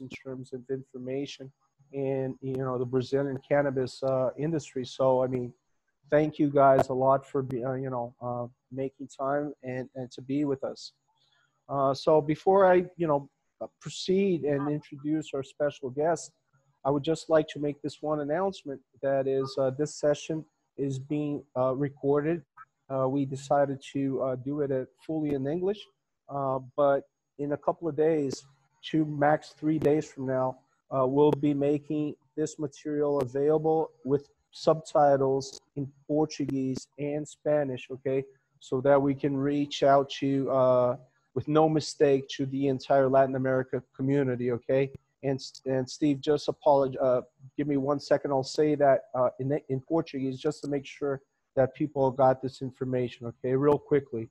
in terms of information and you know the Brazilian cannabis uh, industry. So I mean, thank you guys a lot for be, uh, you know uh, making time and and to be with us. Uh, so before I you know proceed and introduce our special guest, I would just like to make this one announcement. That is, uh, this session is being uh, recorded. we decided to do it at fully in English, but in a couple of days, two max three days from now, uh, we'll be making this material available with subtitles in Portuguese and Spanish, okay? So that we can reach out to, uh, with no mistake, to the entire Latin America community, okay? And, and Steve, just apologize, uh, give me one second. I'll say that uh, in, in Portuguese just to make sure that people got this information, okay? Real quickly.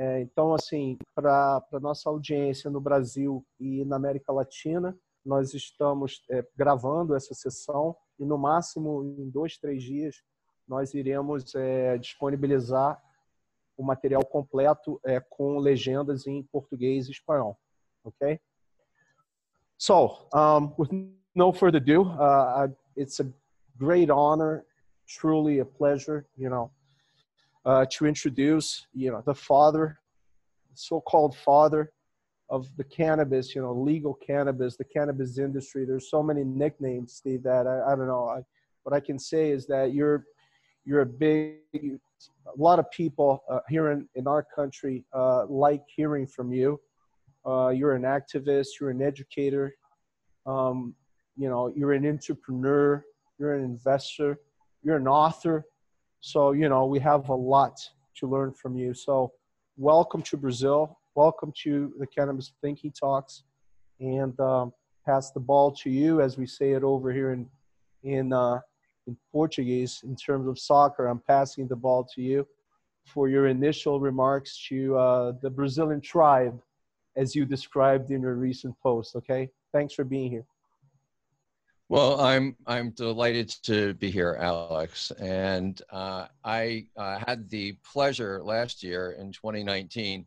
É, então, assim, para a nossa audiência no Brasil e na América Latina, nós estamos é, gravando essa sessão e, no máximo, em dois, três dias, nós iremos é, disponibilizar o material completo é, com legendas em português e espanhol. Ok? So, um, with no further ado, uh, it's a great honor, truly a pleasure, you know, uh, to introduce, you know, the father, so-called father of the cannabis, you know, legal cannabis, the cannabis industry. There's so many nicknames, Steve, that I, I don't know. I, what I can say is that you're, you're a big, a lot of people uh, here in, in our country uh, like hearing from you. Uh, you're an activist, you're an educator, um, you know, you're an entrepreneur, you're an investor, you're an author, so, you know, we have a lot to learn from you. So, welcome to Brazil. Welcome to the Cannabis Thinking Talks. And um, pass the ball to you as we say it over here in, in, uh, in Portuguese in terms of soccer. I'm passing the ball to you for your initial remarks to uh, the Brazilian tribe as you described in your recent post. Okay. Thanks for being here. Well, I'm I'm delighted to be here, Alex. And uh, I uh, had the pleasure last year in 2019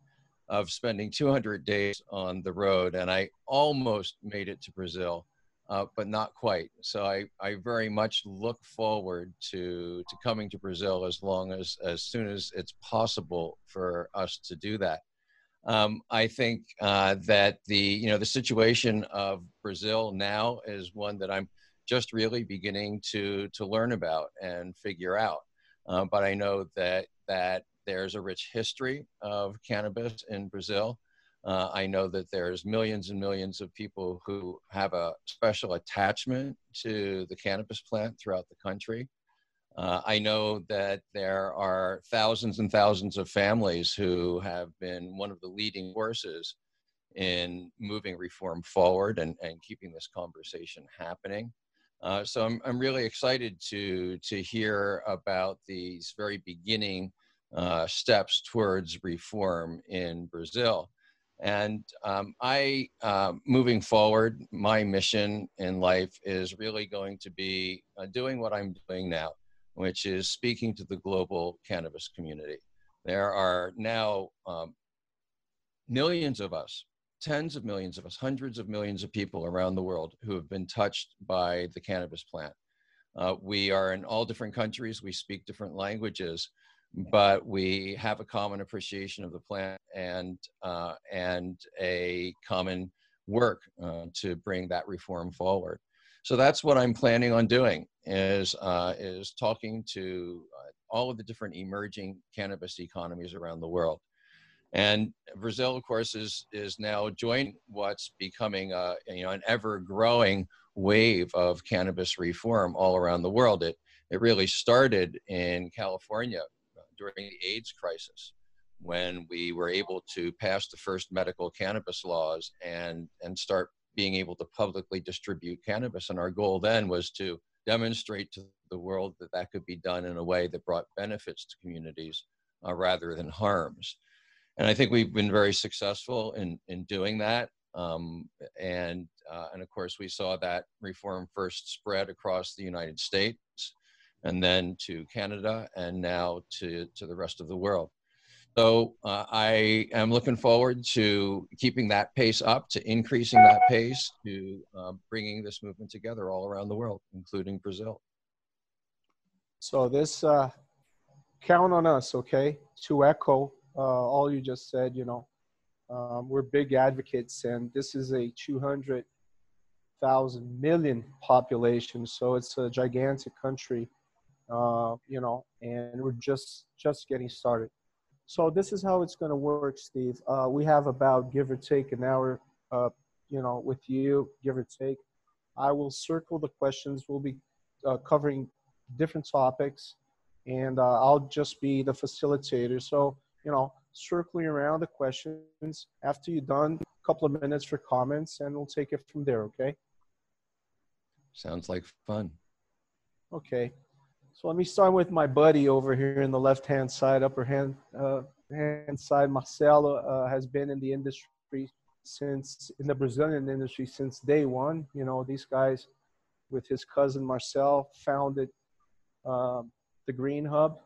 of spending 200 days on the road, and I almost made it to Brazil, uh, but not quite. So I, I very much look forward to to coming to Brazil as long as as soon as it's possible for us to do that. Um, I think uh, that the you know the situation of Brazil now is one that I'm just really beginning to to learn about and figure out. Uh, but I know that that there's a rich history of cannabis in Brazil. Uh, I know that there's millions and millions of people who have a special attachment to the cannabis plant throughout the country. Uh, I know that there are thousands and thousands of families who have been one of the leading forces in moving reform forward and, and keeping this conversation happening. Uh, so I'm, I'm really excited to, to hear about these very beginning uh, steps towards reform in Brazil. And um, I, uh, moving forward, my mission in life is really going to be uh, doing what I'm doing now, which is speaking to the global cannabis community. There are now um, millions of us, tens of millions of us, hundreds of millions of people around the world who have been touched by the cannabis plant. Uh, we are in all different countries, we speak different languages, but we have a common appreciation of the plant and, uh, and a common work uh, to bring that reform forward. So that's what I'm planning on doing is, uh, is talking to uh, all of the different emerging cannabis economies around the world. And Brazil, of course, is is now joining what's becoming a you know an ever growing wave of cannabis reform all around the world. It it really started in California during the AIDS crisis when we were able to pass the first medical cannabis laws and and start being able to publicly distribute cannabis. And our goal then was to demonstrate to the world that that could be done in a way that brought benefits to communities uh, rather than harms and I think we've been very successful in in doing that. Um, and uh, and of course, we saw that reform first spread across the United States, and then to Canada, and now to to the rest of the world. So uh, I am looking forward to keeping that pace up, to increasing that pace, to uh, bringing this movement together all around the world, including Brazil. So this, uh, count on us, okay, to echo uh, all you just said. You know, um, we're big advocates, and this is a 200,000 million population, so it's a gigantic country. Uh, you know, and we're just just getting started. So this is how it's going to work, Steve. Uh, we have about give or take an hour, uh, you know, with you, give or take. I will circle the questions. We'll be uh, covering different topics, and uh, I'll just be the facilitator. So, you know, circling around the questions. After you're done, a couple of minutes for comments, and we'll take it from there, okay? Sounds like fun. Okay. So let me start with my buddy over here in the left-hand side, upper hand, uh, hand side. Marcelo uh, has been in the industry since, in the Brazilian industry since day one. You know, these guys with his cousin Marcel founded um, the Green Hub.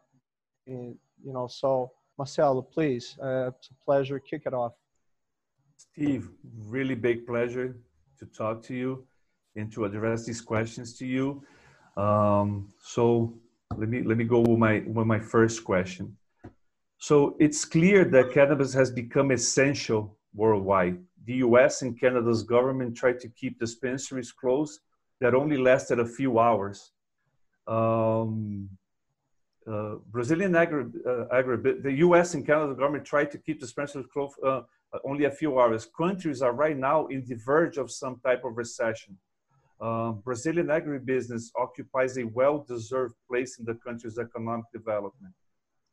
And, you know, so Marcelo, please, uh, it's a pleasure. Kick it off. Steve, really big pleasure to talk to you and to address these questions to you. Um, so let me let me go with my with my first question. So it's clear that cannabis has become essential worldwide. The U.S. and Canada's government tried to keep dispensaries closed that only lasted a few hours. Um, uh, Brazilian agri, uh, agri, the U.S. and Canada government tried to keep dispensaries closed uh, only a few hours. Countries are right now in the verge of some type of recession. Um, Brazilian agribusiness occupies a well-deserved place in the country's economic development.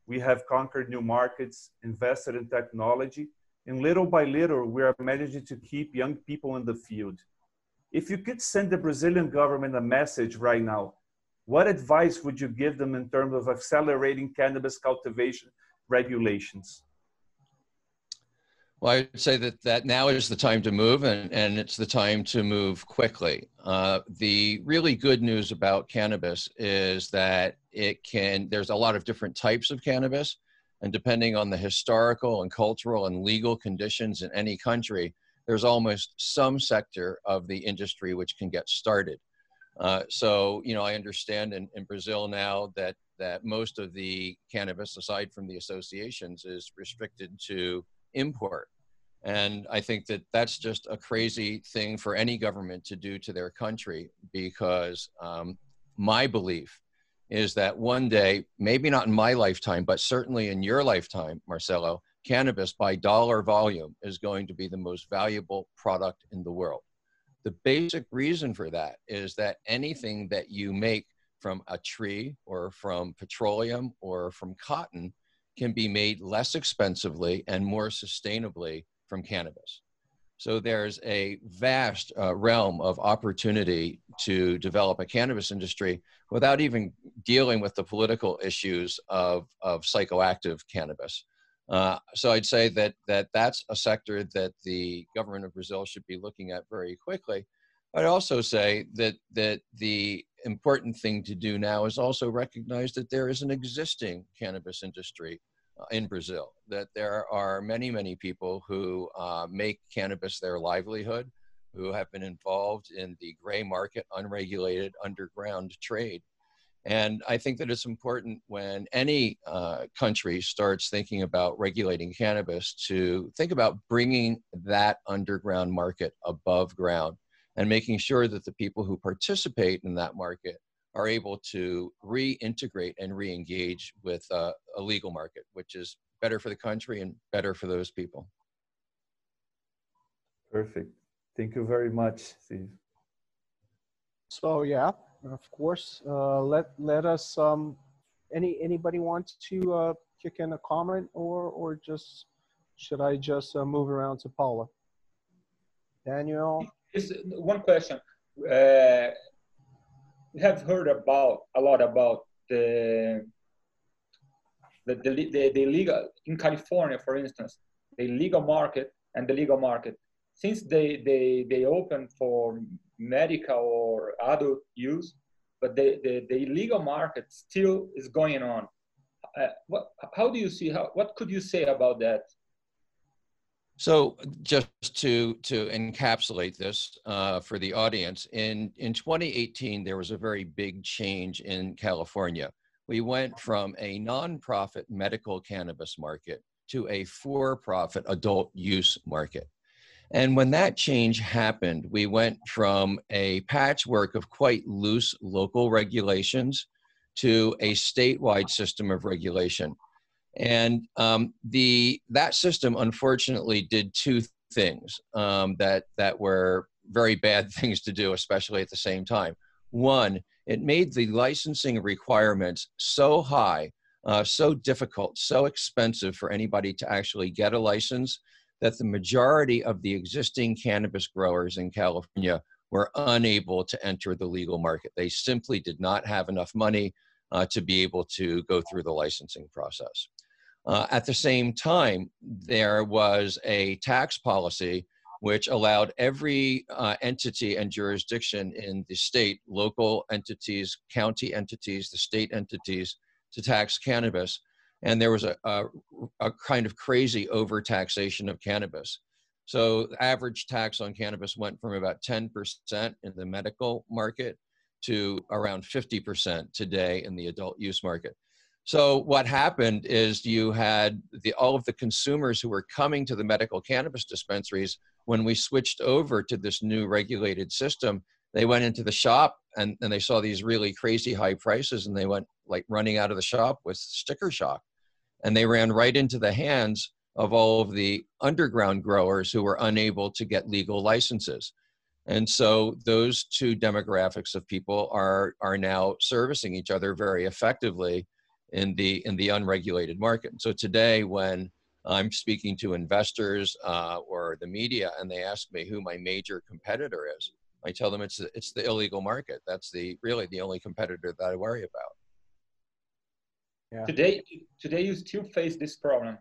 We have conquered new markets, invested in technology, and little by little, we are managing to keep young people in the field. If you could send the Brazilian government a message right now, what advice would you give them in terms of accelerating cannabis cultivation regulations? Well, I'd say that, that now is the time to move and, and it's the time to move quickly. Uh, the really good news about cannabis is that it can, there's a lot of different types of cannabis. And depending on the historical and cultural and legal conditions in any country, there's almost some sector of the industry which can get started. Uh, so, you know, I understand in, in Brazil now that, that most of the cannabis, aside from the associations, is restricted to import. And I think that that's just a crazy thing for any government to do to their country because um, my belief is that one day, maybe not in my lifetime, but certainly in your lifetime, Marcelo, cannabis by dollar volume is going to be the most valuable product in the world. The basic reason for that is that anything that you make from a tree or from petroleum or from cotton can be made less expensively and more sustainably from cannabis. So there's a vast uh, realm of opportunity to develop a cannabis industry without even dealing with the political issues of, of psychoactive cannabis. Uh, so I'd say that, that that's a sector that the government of Brazil should be looking at very quickly. I'd also say that, that the important thing to do now is also recognize that there is an existing cannabis industry in Brazil, that there are many, many people who uh, make cannabis their livelihood, who have been involved in the gray market, unregulated underground trade. And I think that it's important when any uh, country starts thinking about regulating cannabis to think about bringing that underground market above ground and making sure that the people who participate in that market are able to reintegrate and re-engage with uh, a legal market, which is better for the country and better for those people. Perfect. Thank you very much, Steve. So yeah, of course. Uh, let let us. Um, any anybody want to uh, kick in a comment or or just should I just uh, move around to Paula? Daniel. Just one question. Uh, we have heard about a lot about the the, the, the, the legal in California, for instance, the legal market and the legal market. Since they they they open for medical or adult use, but the, the, the illegal market still is going on. uh, what, how do you see how what could you say about that? So just to to encapsulate this uh, for the audience, in in 2018 there was a very big change in California. We went from a nonprofit medical cannabis market to a for-profit adult use market. And when that change happened, we went from a patchwork of quite loose local regulations to a statewide system of regulation. And um, the that system unfortunately did two things um, that that were very bad things to do, especially at the same time. One, it made the licensing requirements so high, uh, so difficult, so expensive for anybody to actually get a license that the majority of the existing cannabis growers in California were unable to enter the legal market. They simply did not have enough money uh, to be able to go through the licensing process. Uh, at the same time, there was a tax policy which allowed every uh, entity and jurisdiction in the state, local entities, county entities, the state entities, to tax cannabis. And there was a, a, a kind of crazy overtaxation of cannabis. So average tax on cannabis went from about 10% in the medical market to around 50% today in the adult use market. So what happened is you had the, all of the consumers who were coming to the medical cannabis dispensaries when we switched over to this new regulated system. They went into the shop and, and they saw these really crazy high prices and they went like running out of the shop with sticker shock. And they ran right into the hands of all of the underground growers who were unable to get legal licenses. And so those two demographics of people are, are now servicing each other very effectively in the in the unregulated market. So today, when I'm speaking to investors uh, or the media, and they ask me who my major competitor is, I tell them it's it's the illegal market. That's the really the only competitor that I worry about. Yeah. Today, today you still face this problem.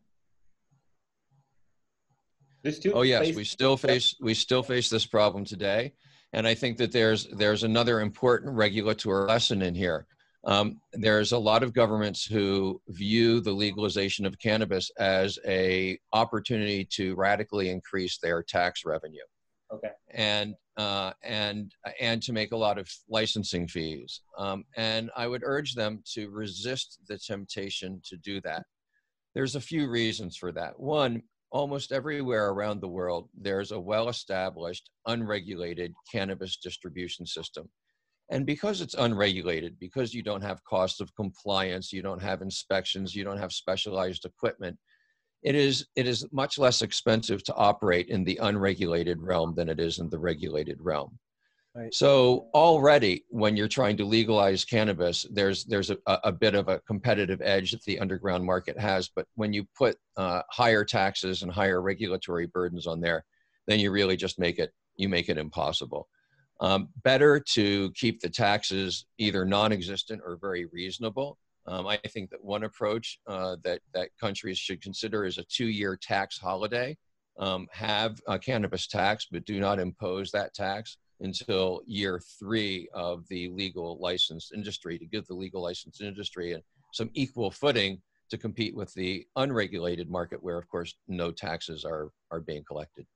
oh yes, we still face we still face this problem today, and I think that there's there's another important regulatory lesson in here. Um, there's a lot of governments who view the legalization of cannabis as a opportunity to radically increase their tax revenue. Okay. And uh, and and to make a lot of licensing fees. Um, and I would urge them to resist the temptation to do that. There's a few reasons for that. One, almost everywhere around the world, there's a well-established, unregulated cannabis distribution system and because it's unregulated, because you don't have cost of compliance, you don't have inspections, you don't have specialized equipment, it is, it is much less expensive to operate in the unregulated realm than it is in the regulated realm. Right. So already, when you're trying to legalize cannabis, there's there's a, a bit of a competitive edge that the underground market has. But when you put uh, higher taxes and higher regulatory burdens on there, then you really just make it you make it impossible. Um, better to keep the taxes either non-existent or very reasonable. Um, I think that one approach uh, that, that countries should consider is a two-year tax holiday. Um, have a cannabis tax, but do not impose that tax until year three of the legal licensed industry to give the legal licensed industry some equal footing to compete with the unregulated market where, of course, no taxes are, are being collected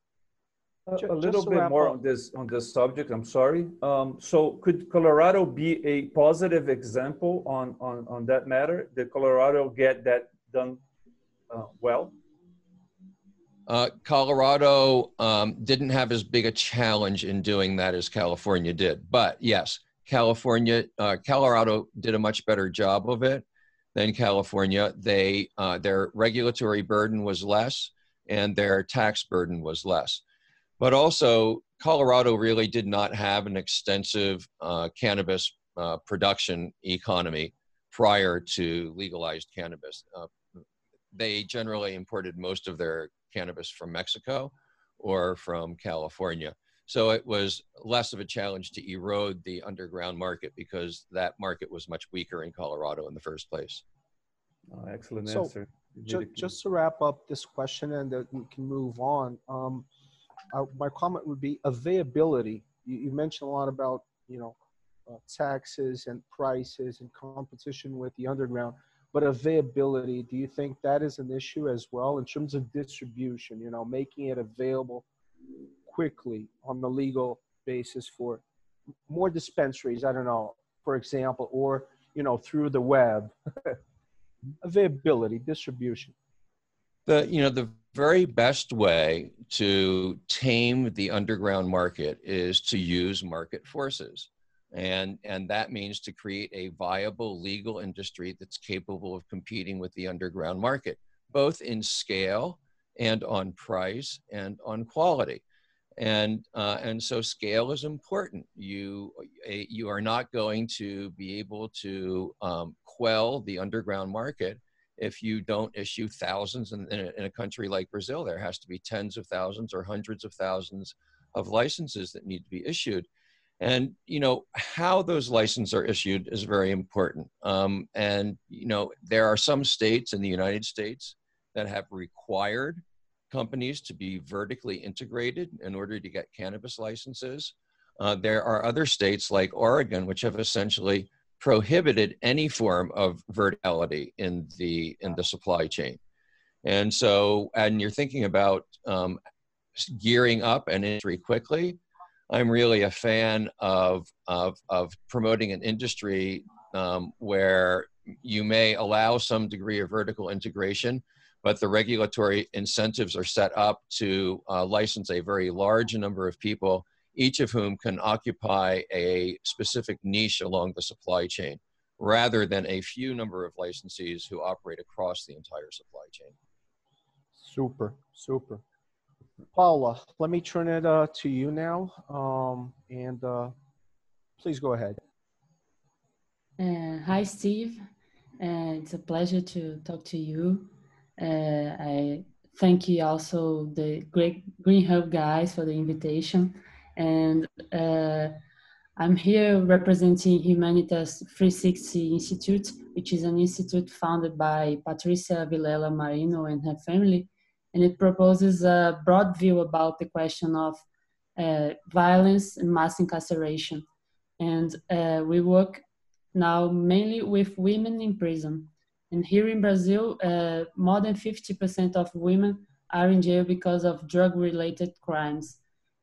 a, little bit more up. on this on this subject. I'm sorry. Um, so, could Colorado be a positive example on on on that matter? Did Colorado get that done uh, well? Uh, Colorado um, didn't have as big a challenge in doing that as California did, but yes, California, uh, Colorado did a much better job of it than California. They uh, their regulatory burden was less, and their tax burden was less. But also, Colorado really did not have an extensive uh, cannabis uh, production economy prior to legalized cannabis. Uh, they generally imported most of their cannabis from Mexico or from California. So it was less of a challenge to erode the underground market because that market was much weaker in Colorado in the first place. Oh, excellent so answer. Just, just to wrap up this question and that we can move on. Um, uh, my comment would be availability. You, you, mentioned a lot about you know uh, taxes and prices and competition with the underground. but availability, do you think that is an issue as well in terms of distribution, you know, making it available quickly on the legal basis for more dispensaries, I don't know, for example, or, you know, through the web? availability, distribution. The, you know, the very best way to tame the underground market is to use market forces. And, and that means to create a viable legal industry that's capable of competing with the underground market, both in scale and on price and on quality. And, uh, and so scale is important. You, you are not going to be able to um, quell the underground market if you don't issue thousands in, in, a, in, a, country like Brazil, there has to be tens of thousands or hundreds of thousands of licenses that need to be issued. And you know how those licenses are issued is very important. Um, and you know there are some states in the United States that have required companies to be vertically integrated in order to get cannabis licenses. Uh, there are other states like Oregon which have essentially prohibited any form of verticality in the in the supply chain. And so and you're thinking about um, gearing up and entry quickly. I'm really a fan of of, of promoting an industry um, where you may allow some degree of vertical integration but the regulatory incentives are set up to uh, license a very large number of people each of whom can occupy a specific niche along the supply chain rather than a few number of licensees who operate across the entire supply chain. Super, super. Paula, let me turn it uh, to you now. Um, and uh, please go ahead. Uh, hi, Steve. Uh, it's a pleasure to talk to you. Uh, I thank you also the Great Green Hub guys for the invitation and uh, I'm here representing Humanitas 360 Institute, which is an institute founded by Patricia Vilela Marino and her family, and it proposes a broad view about the question of uh, violence and mass incarceration. And uh, we work now mainly with women in prison. And here in Brazil, uh, more than 50% of women are in jail because of drug related crimes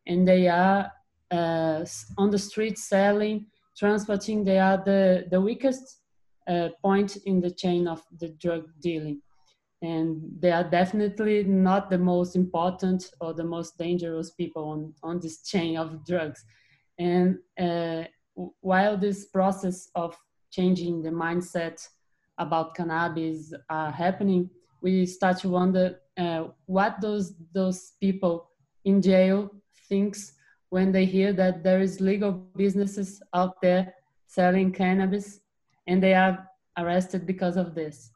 and they are uh, on the street selling, transporting. They are the, the weakest uh, point in the chain of the drug dealing. And they are definitely not the most important or the most dangerous people on, on this chain of drugs. And uh, while this process of changing the mindset about cannabis are happening, we start to wonder uh, what those those people in jail thinks when they hear that there is legal businesses out there selling cannabis and they are arrested because of this.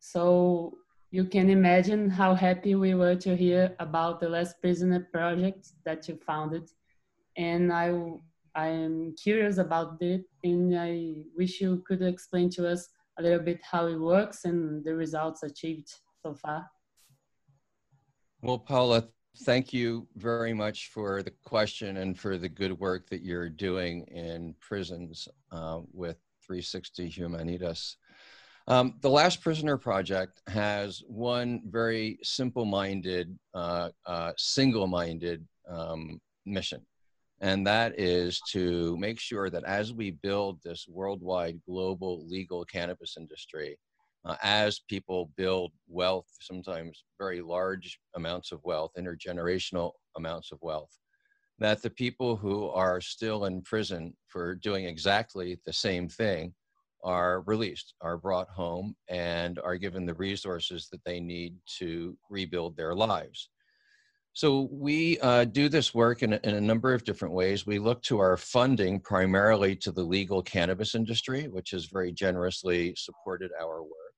So you can imagine how happy we were to hear about the Last Prisoner project that you founded. And I, I am curious about it and I wish you could explain to us a little bit how it works and the results achieved so far. Well, Paula, thank you very much for the question and for the good work that you're doing in prisons uh, with 360 Humanitas. Um, the Last Prisoner Project has one very simple minded, uh, uh, single minded um, mission. And that is to make sure that as we build this worldwide global legal cannabis industry, uh, as people build wealth, sometimes very large amounts of wealth, intergenerational amounts of wealth, that the people who are still in prison for doing exactly the same thing are released, are brought home, and are given the resources that they need to rebuild their lives. So we uh, do this work in a, in a, number of different ways. We look to our funding primarily to the legal cannabis industry, which has very generously supported our work.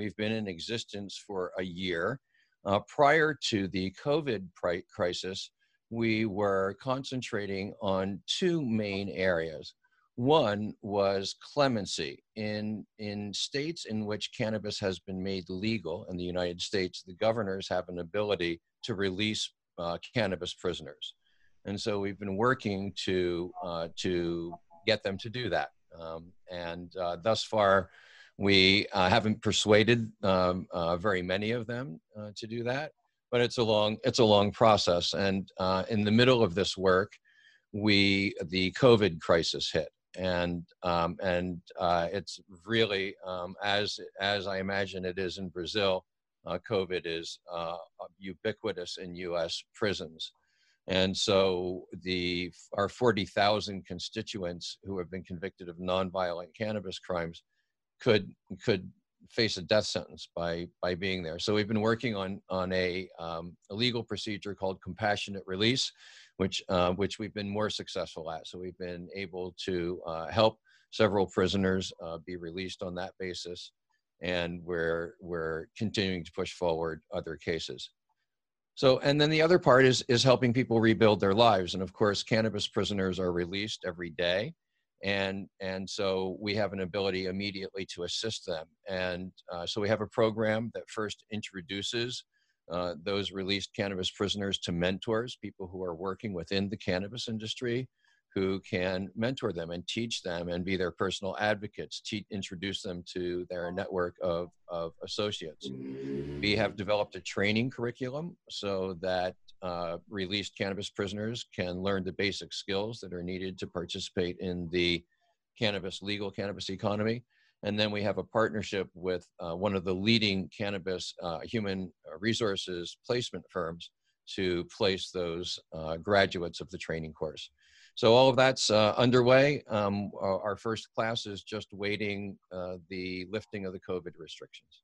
We've been in existence for a year. Uh, prior to the COVID crisis, we were concentrating on two main areas. One was clemency. In, in states in which cannabis has been made legal in the United States, the governors have an ability to release uh, cannabis prisoners. And so we've been working to, uh, to get them to do that. Um, and uh, thus far, We uh, haven't persuaded um, uh, very many of them uh, to do that, but it's a long it's a long process. And uh, in the middle of this work, we the COVID crisis hit, and um, and uh, it's really um, as as I imagine it is in Brazil. Uh, COVID is ubiquitous in U.S. prisons. And so the our 40,000 constituents who have been convicted of nonviolent cannabis crimes could could face a death sentence by by being there. So we've been working on on a, um, a legal procedure called compassionate release, which uh, which we've been more successful at. So we've been able to uh, help several prisoners uh, be released on that basis, and we're we're continuing to push forward other cases. So, and then the other part is is helping people rebuild their lives. And of course, cannabis prisoners are released every day, and and so we have an ability immediately to assist them. And uh, so we have a program that first introduces uh, those released cannabis prisoners to mentors, people who are working within the cannabis industry, who can mentor them and teach them and be their personal advocates, te- introduce them to their network of, of associates. We have developed a training curriculum so that uh, released cannabis prisoners can learn the basic skills that are needed to participate in the cannabis, legal cannabis economy. And then we have a partnership with uh, one of the leading cannabis uh, human resources placement firms to place those uh, graduates of the training course. So all of that's uh, underway. Um, our, first class is just waiting the lifting of the COVID restrictions.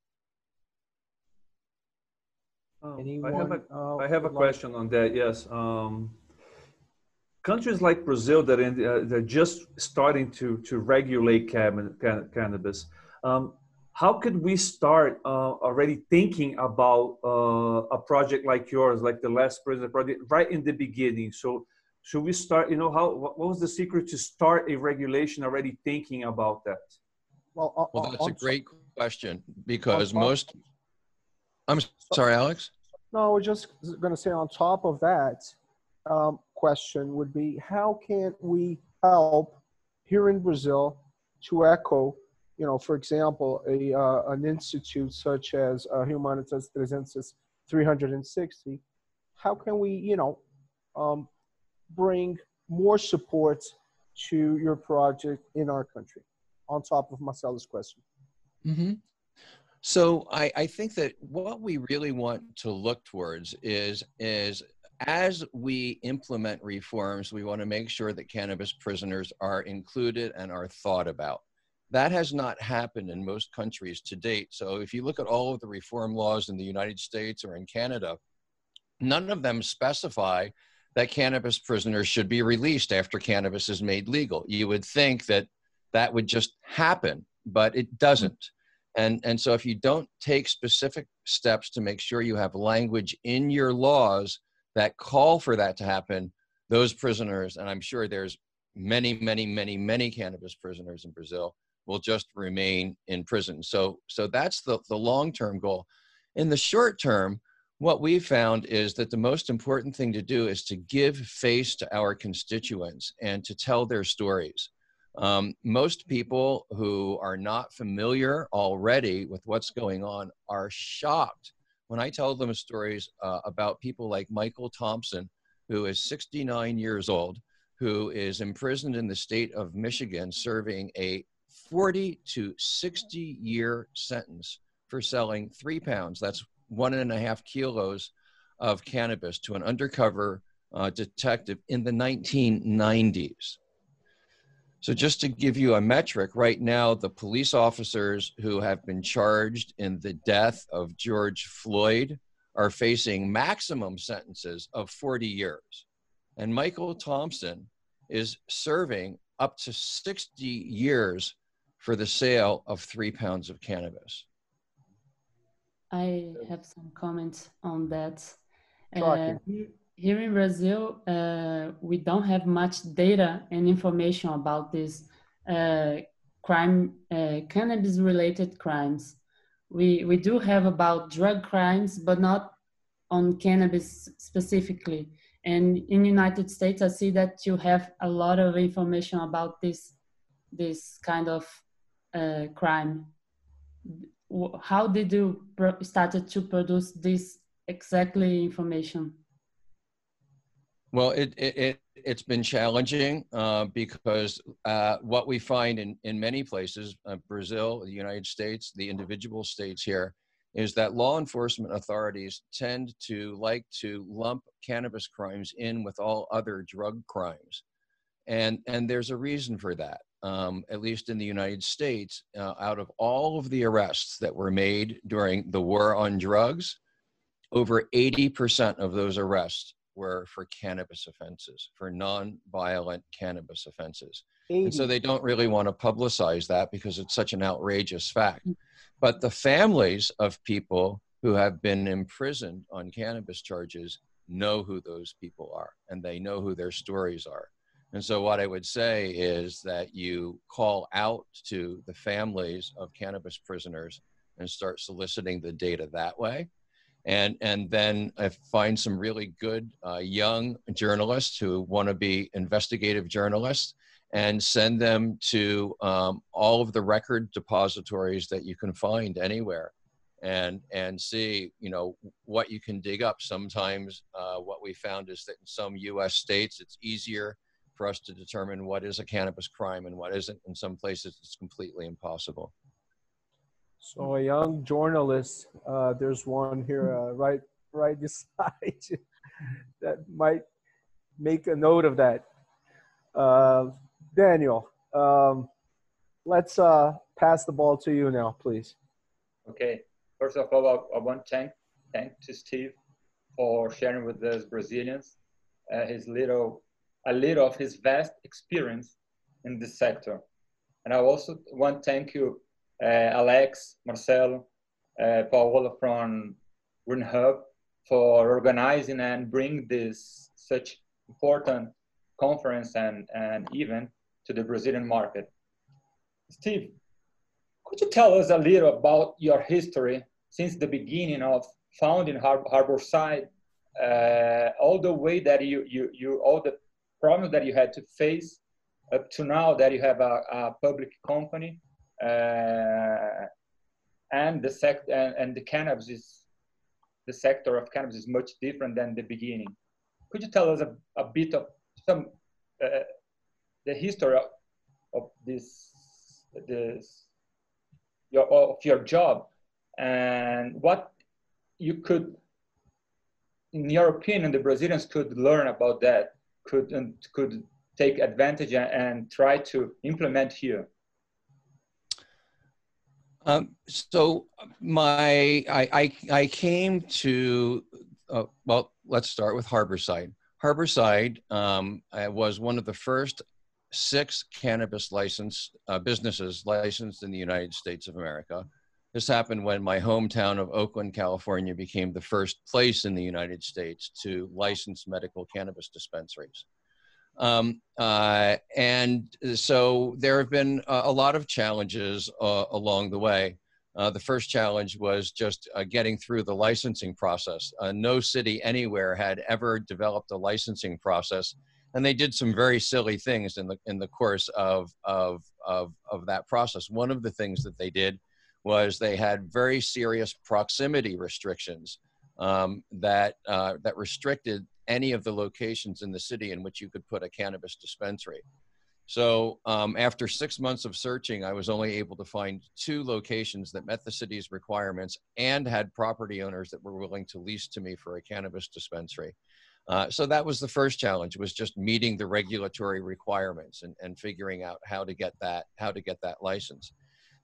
Um, I have a, uh, I have a question on that. Yes. Um, countries like Brazil that in, uh, they're just starting to to regulate can, can, cannabis. Um, how could we start uh, already thinking about uh, a project like yours, like the last president project, right in the beginning? So should we start you know how what was the secret to start a regulation already thinking about that well, uh, well that's a great question because most i'm sorry alex no we're just going to say on top of that um, question would be how can we help here in brazil to echo you know for example a uh, an institute such as uh, humanitas 360 how can we you know um, bring more support to your project in our country on top of Marcelo's question? Mm-hmm. So I, I think that what we really want to look towards is is as we implement reforms, we want to make sure that cannabis prisoners are included and are thought about. That has not happened in most countries to date. So if you look at all of the reform laws in the United States or in Canada, none of them specify that cannabis prisoners should be released after cannabis is made legal. You would think that that would just happen, but it doesn't. And, and so, if you don't take specific steps to make sure you have language in your laws that call for that to happen, those prisoners, and I'm sure there's many, many, many, many cannabis prisoners in Brazil, will just remain in prison. So, so that's the, the long term goal. In the short term, what we found is that the most important thing to do is to give face to our constituents and to tell their stories. Um, most people who are not familiar already with what's going on are shocked when I tell them stories uh, about people like Michael Thompson, who is 69 years old, who is imprisoned in the state of Michigan, serving a 40 to 60 year sentence for selling three pounds. That's one and a half kilos of cannabis to an undercover uh, detective in the 1990s. So, just to give you a metric, right now, the police officers who have been charged in the death of George Floyd are facing maximum sentences of 40 years. And Michael Thompson is serving up to 60 years for the sale of three pounds of cannabis. I have some comments on that. Uh, here in Brazil, uh, we don't have much data and information about this uh, crime, uh, cannabis-related crimes. We we do have about drug crimes, but not on cannabis specifically. And in United States, I see that you have a lot of information about this this kind of uh, crime. how did you started to produce this exactly information? Well, it, it, it it's been challenging uh, because uh, what we find in, in many places, uh, Brazil, the United States, the individual states here, is that law enforcement authorities tend to like to lump cannabis crimes in with all other drug crimes. And, and there's a reason for that. Um, at least in the United States, uh, out of all of the arrests that were made during the war on drugs, over 80% of those arrests were for cannabis offenses, for non-violent cannabis offenses. 80. And so they don't really want to publicize that because it's such an outrageous fact. Mm. But the families of people who have been imprisoned on cannabis charges know who those people are and they know who their stories are. And so, what I would say is that you call out to the families of cannabis prisoners and start soliciting the data that way and and then I find some really good uh, young journalists who want to be investigative journalists and send them to um, all of the record depositories that you can find anywhere and and see you know what you can dig up. Sometimes uh, what we found is that in some us states it's easier for us to determine what is a cannabis crime and what isn't. In some places it's completely impossible so a young journalist, uh, there's one here uh, right right beside you that might make a note of that. Uh, Daniel, um, let's uh, pass the ball to you now, please. Okay. First of all, I, I want to thank thank to Steve for sharing with us Brazilians uh, his little a little of his vast experience in this sector. And I also want to thank you Alex, Marcel, uh, Paola from Green Hub for organizing and bring this such important conference and, and event to the Brazilian market. Steve, could you tell us a little about your history since the beginning of founding Har- Harborside, uh, all the way that you, you, you, all the problems that you had to face up to now that you have a, a public company and the sect and, and the cannabis is the sector of cannabis is much different than the beginning. Could you tell us a, a bit of some uh, the history of, of this this your of your job and what you could in your opinion the brazilians could learn about that could and could take advantage and try to implement here um, so my I, I, I came to uh, well let's start with Harborside. Harborside um, was one of the first six cannabis license uh, businesses licensed in the United States of America. This happened when my hometown of Oakland, California, became the first place in the United States to license medical cannabis dispensaries. Um, uh, and so there have been a, a lot of challenges uh, along the way. Uh, the first challenge was just uh, getting through the licensing process. Uh, no city anywhere had ever developed a licensing process, and they did some very silly things in the in the course of of of, of that process. One of the things that they did was they had very serious proximity restrictions um, that uh, that restricted any of the locations in the city in which you could put a cannabis dispensary. So um, after six months of searching, I was only able to find two locations that met the city's requirements and had property owners that were willing to lease to me for a cannabis dispensary. Uh, so that was the first challenge was just meeting the regulatory requirements and, and figuring out how to get that how to get that license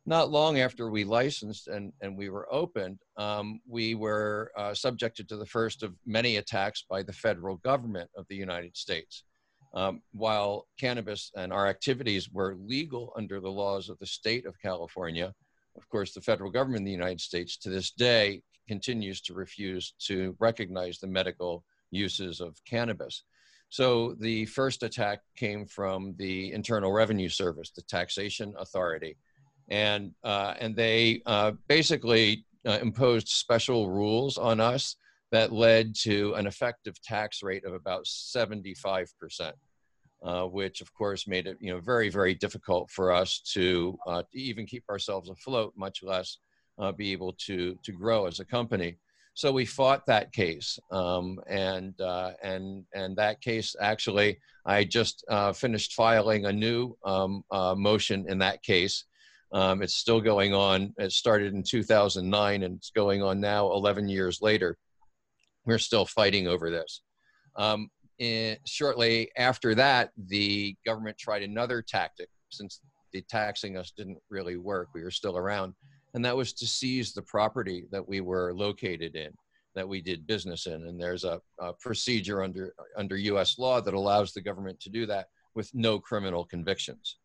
not long after we licensed and, and we were opened, um, we were uh, subjected to the first of many attacks by the federal government of the United States. Um, while cannabis and our activities were legal under the laws of the state of California, of course, the federal government in the United States to this day continues to refuse to recognize the medical uses of cannabis. So the first attack came from the Internal Revenue Service, the taxation authority and uh, and they uh, basically uh, imposed special rules on us that led to an effective tax rate of about 75 percent, uh, which of course made it you know very very difficult for us to, uh, to even keep ourselves afloat, much less uh, be able to to grow as a company. So we fought that case, um, and and and that case actually, I just finished filing a new um, motion in that case. Um, it's still going on. It started in 2009, and it's going on now, 11 years later. We're still fighting over this. Um, shortly after that, the government tried another tactic since the taxing us didn't really work. We were still around and that was to seize the property that we were located in that we did business in and there's a, a, procedure under under US law that allows the government to do that with no criminal convictions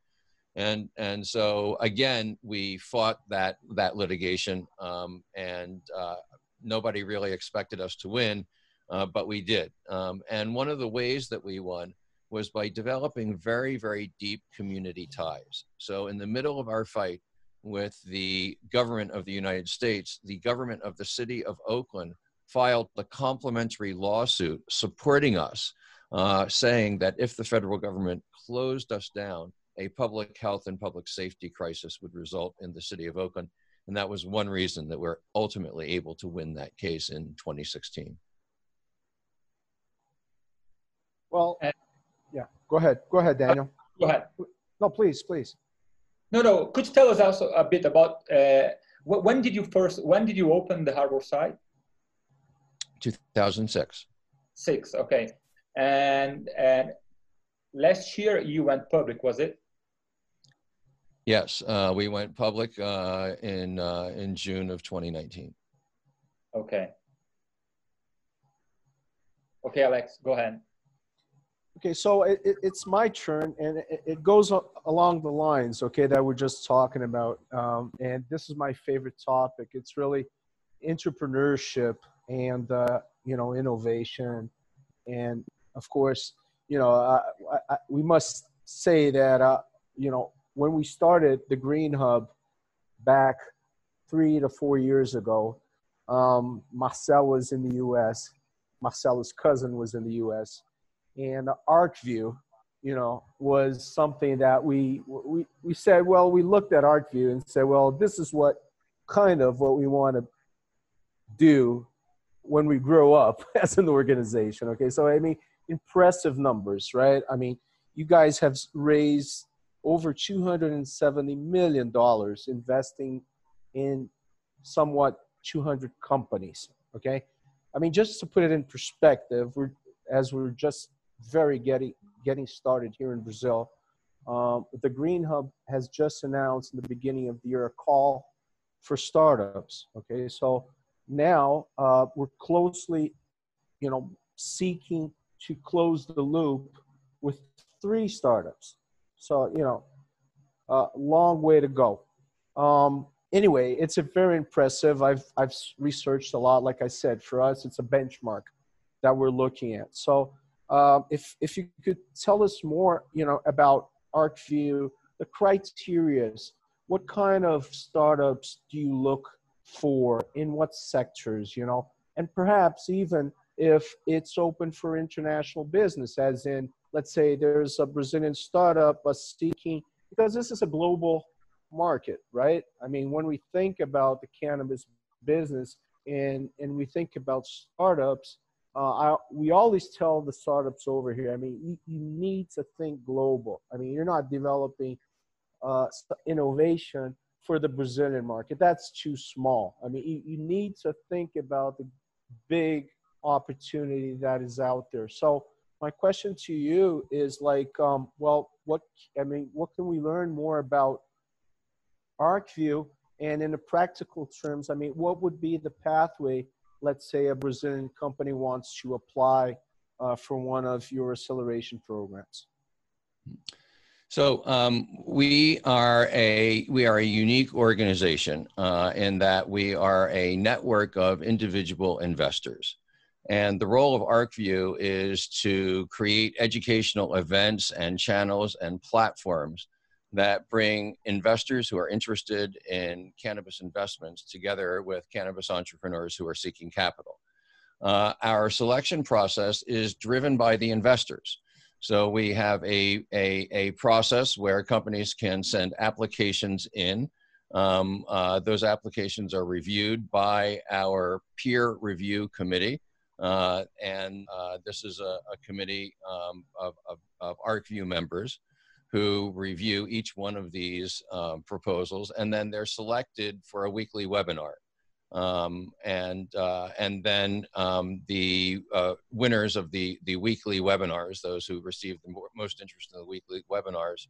and and so again we fought that that litigation um, and uh, nobody really expected us to win uh, but we did. Um, and one of the ways that we won was by developing very very deep community ties. So in the middle of our fight with the government of the United States, the government of the city of Oakland filed a complementary lawsuit supporting us, uh, saying that if the federal government closed us down, a public health and public safety crisis would result in the city of Oakland. And that was one reason that we're ultimately able to win that case in 2016. Well, yeah, go ahead. Go ahead, Daniel. Go ahead. No, please, please. No, no. Could you tell us also a bit about uh, when did you first, when did you open the Harborside? 2006. Six, okay. And, and last year you went public, was it? Yes, uh, we went public uh, in, uh, in June of 2019. Okay. Okay, Alex, go ahead. Okay, so it, it, it's my turn, and it, it, goes along the lines, okay, that we're just talking about. Um, and this is my favorite topic. It's really entrepreneurship and, uh, you know, innovation. And of course, you know, I, I, we must say that, uh, you know, when we started the Green Hub back three to four years ago, um, Marcel was in the US, Marcelo's cousin was in the US and ArcView, you know, was something that we we we said. Well, we looked at ArcView and said, well, this is what kind of what we want to do when we grow up as an organization. Okay, so I mean, impressive numbers, right? I mean, you guys have raised over 270 million dollars investing in somewhat 200 companies. Okay, I mean, just to put it in perspective, we're as we're just very getting getting started here in Brazil. Um, the Green Hub has just announced in the beginning of the year a call for startups. Okay, so now uh, we're closely, you know, seeking to close the loop with three startups. So you know, a uh, long way to go. Um, anyway, it's a very impressive. I've I've researched a lot. Like I said, for us, it's a benchmark that we're looking at. So um, if if you could tell us more, you know, about ArcView, the criterias, what kind of startups do you look for in what sectors, you know, and perhaps even if it's open for international business, as in, let's say there's a Brazilian startup a seeking, because this is a global market, right? I mean, when we think about the cannabis business and, and we think about startups, uh, I, we always tell the startups over here, I mean, you, you need to think global. I mean, you're not developing uh, innovation for the Brazilian market. That's too small. I mean, you, you need to think about the big opportunity that is out there. So my question to you is like, um, well, what, I mean, what can we learn more about ArcView? And in the practical terms, I mean, what would be the pathway let's say a Brazilian company wants to apply uh, for one of your acceleration programs? So um, we are a we are a unique organization uh, in that we are a network of individual investors, and the role of ArcView is to create educational events and channels and platforms that bring investors who are interested in cannabis investments together with cannabis entrepreneurs who are seeking capital. Uh, our selection process is driven by the investors. So we have a, a, a process where companies can send applications in Um, uh, those applications are reviewed by our peer review committee. Uh, and uh, this is a, a committee um, of, of, of ArcView members who review each one of these um, proposals, and then they're selected for a weekly webinar. Um, and uh, and then um, the uh, winners of the the weekly webinars, those who receive the most interest in the weekly webinars,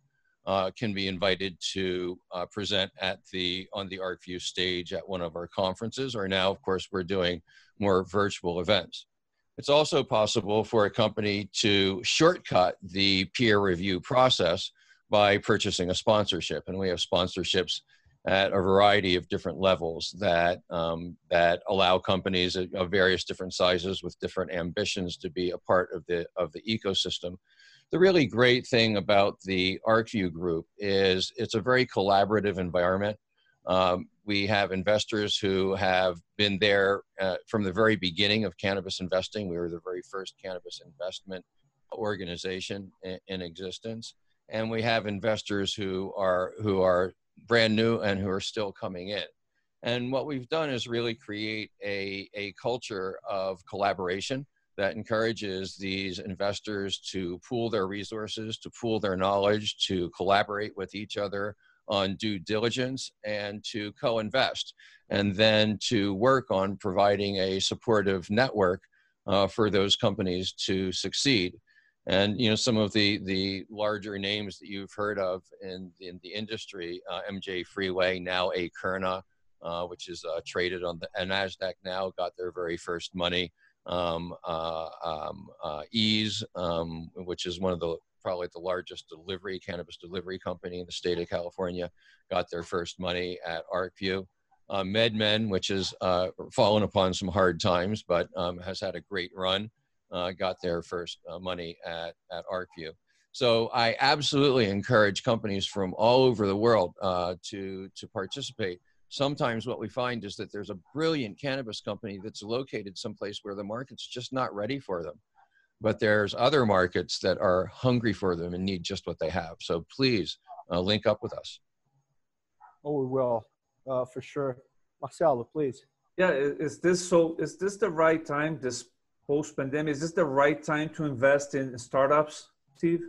uh, can be invited to uh, present at the on the ArcView stage at one of our conferences. Or now, of course, we're doing more virtual events. It's also possible for a company to shortcut the peer review process by purchasing a sponsorship, and we have sponsorships at a variety of different levels that um, that allow companies of various different sizes with different ambitions to be a part of the of the ecosystem. The really great thing about the ArcView group is it's a very collaborative environment. Um, we have investors who have been there uh, from the very beginning of cannabis investing. We were the very first cannabis investment organization in, in existence, and we have investors who are who are brand new and who are still coming in. And what we've done is really create a, a culture of collaboration that encourages these investors to pool their resources, to pool their knowledge, to collaborate with each other on due diligence, and to co invest, and then to work on providing a supportive network uh, for those companies to succeed and you know some of the the larger names that you've heard of in in the industry, uh, MJ Freeway, now Akerna, uh, which is uh, traded on the Nasdaq now, got their very first money. Um, uh, um, uh, Eaze, um, which is one of the probably the largest delivery cannabis delivery company in the state of California, got their first money at ArcView. Uh, MedMen, which has fallen upon some hard times, but um, has had a great run uh, got their first uh, money at, at ArcView. So I absolutely encourage companies from all over the world uh, to, to participate. Sometimes what we find is that there's a brilliant cannabis company that's located someplace where the market's just not ready for them. But there's other markets that are hungry for them and need just what they have. So please uh, link up with us. Oh, we will, uh, for sure. Marcelo, please. Yeah, is this so? Is this the right time? This post pandemic? Is this the right time to invest in startups, Steve?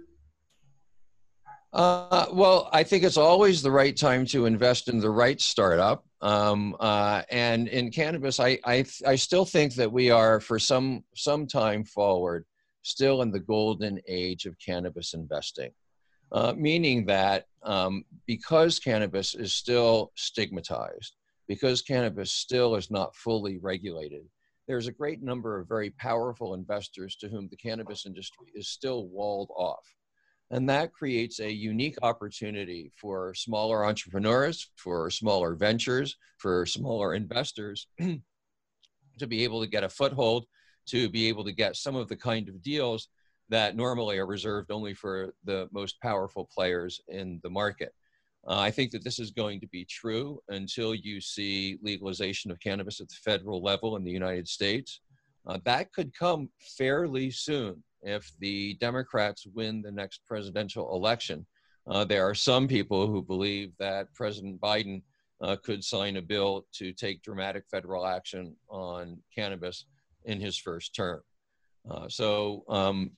Uh, well, I think it's always the right time to invest in the right startup. Um, uh, and in cannabis, I, I, I still think that we are, for some, some time forward, still in the golden age of cannabis investing. Uh, meaning that um, because cannabis is still stigmatized, because cannabis still is not fully regulated, there's a great number of very powerful investors to whom the cannabis industry is still walled off. And that creates a unique opportunity for smaller entrepreneurs, for smaller ventures, for smaller investors to be able to get a foothold, to be able to get some of the kind of deals that normally are reserved only for the most powerful players in the market. Uh, I think that this is going to be true until you see legalization of cannabis at the federal level in the United States. Uh, that could come fairly soon if the Democrats win the next presidential election. Uh, there are some people who believe that President Biden uh, could sign a bill to take dramatic federal action on cannabis in his first term. Uh, so um,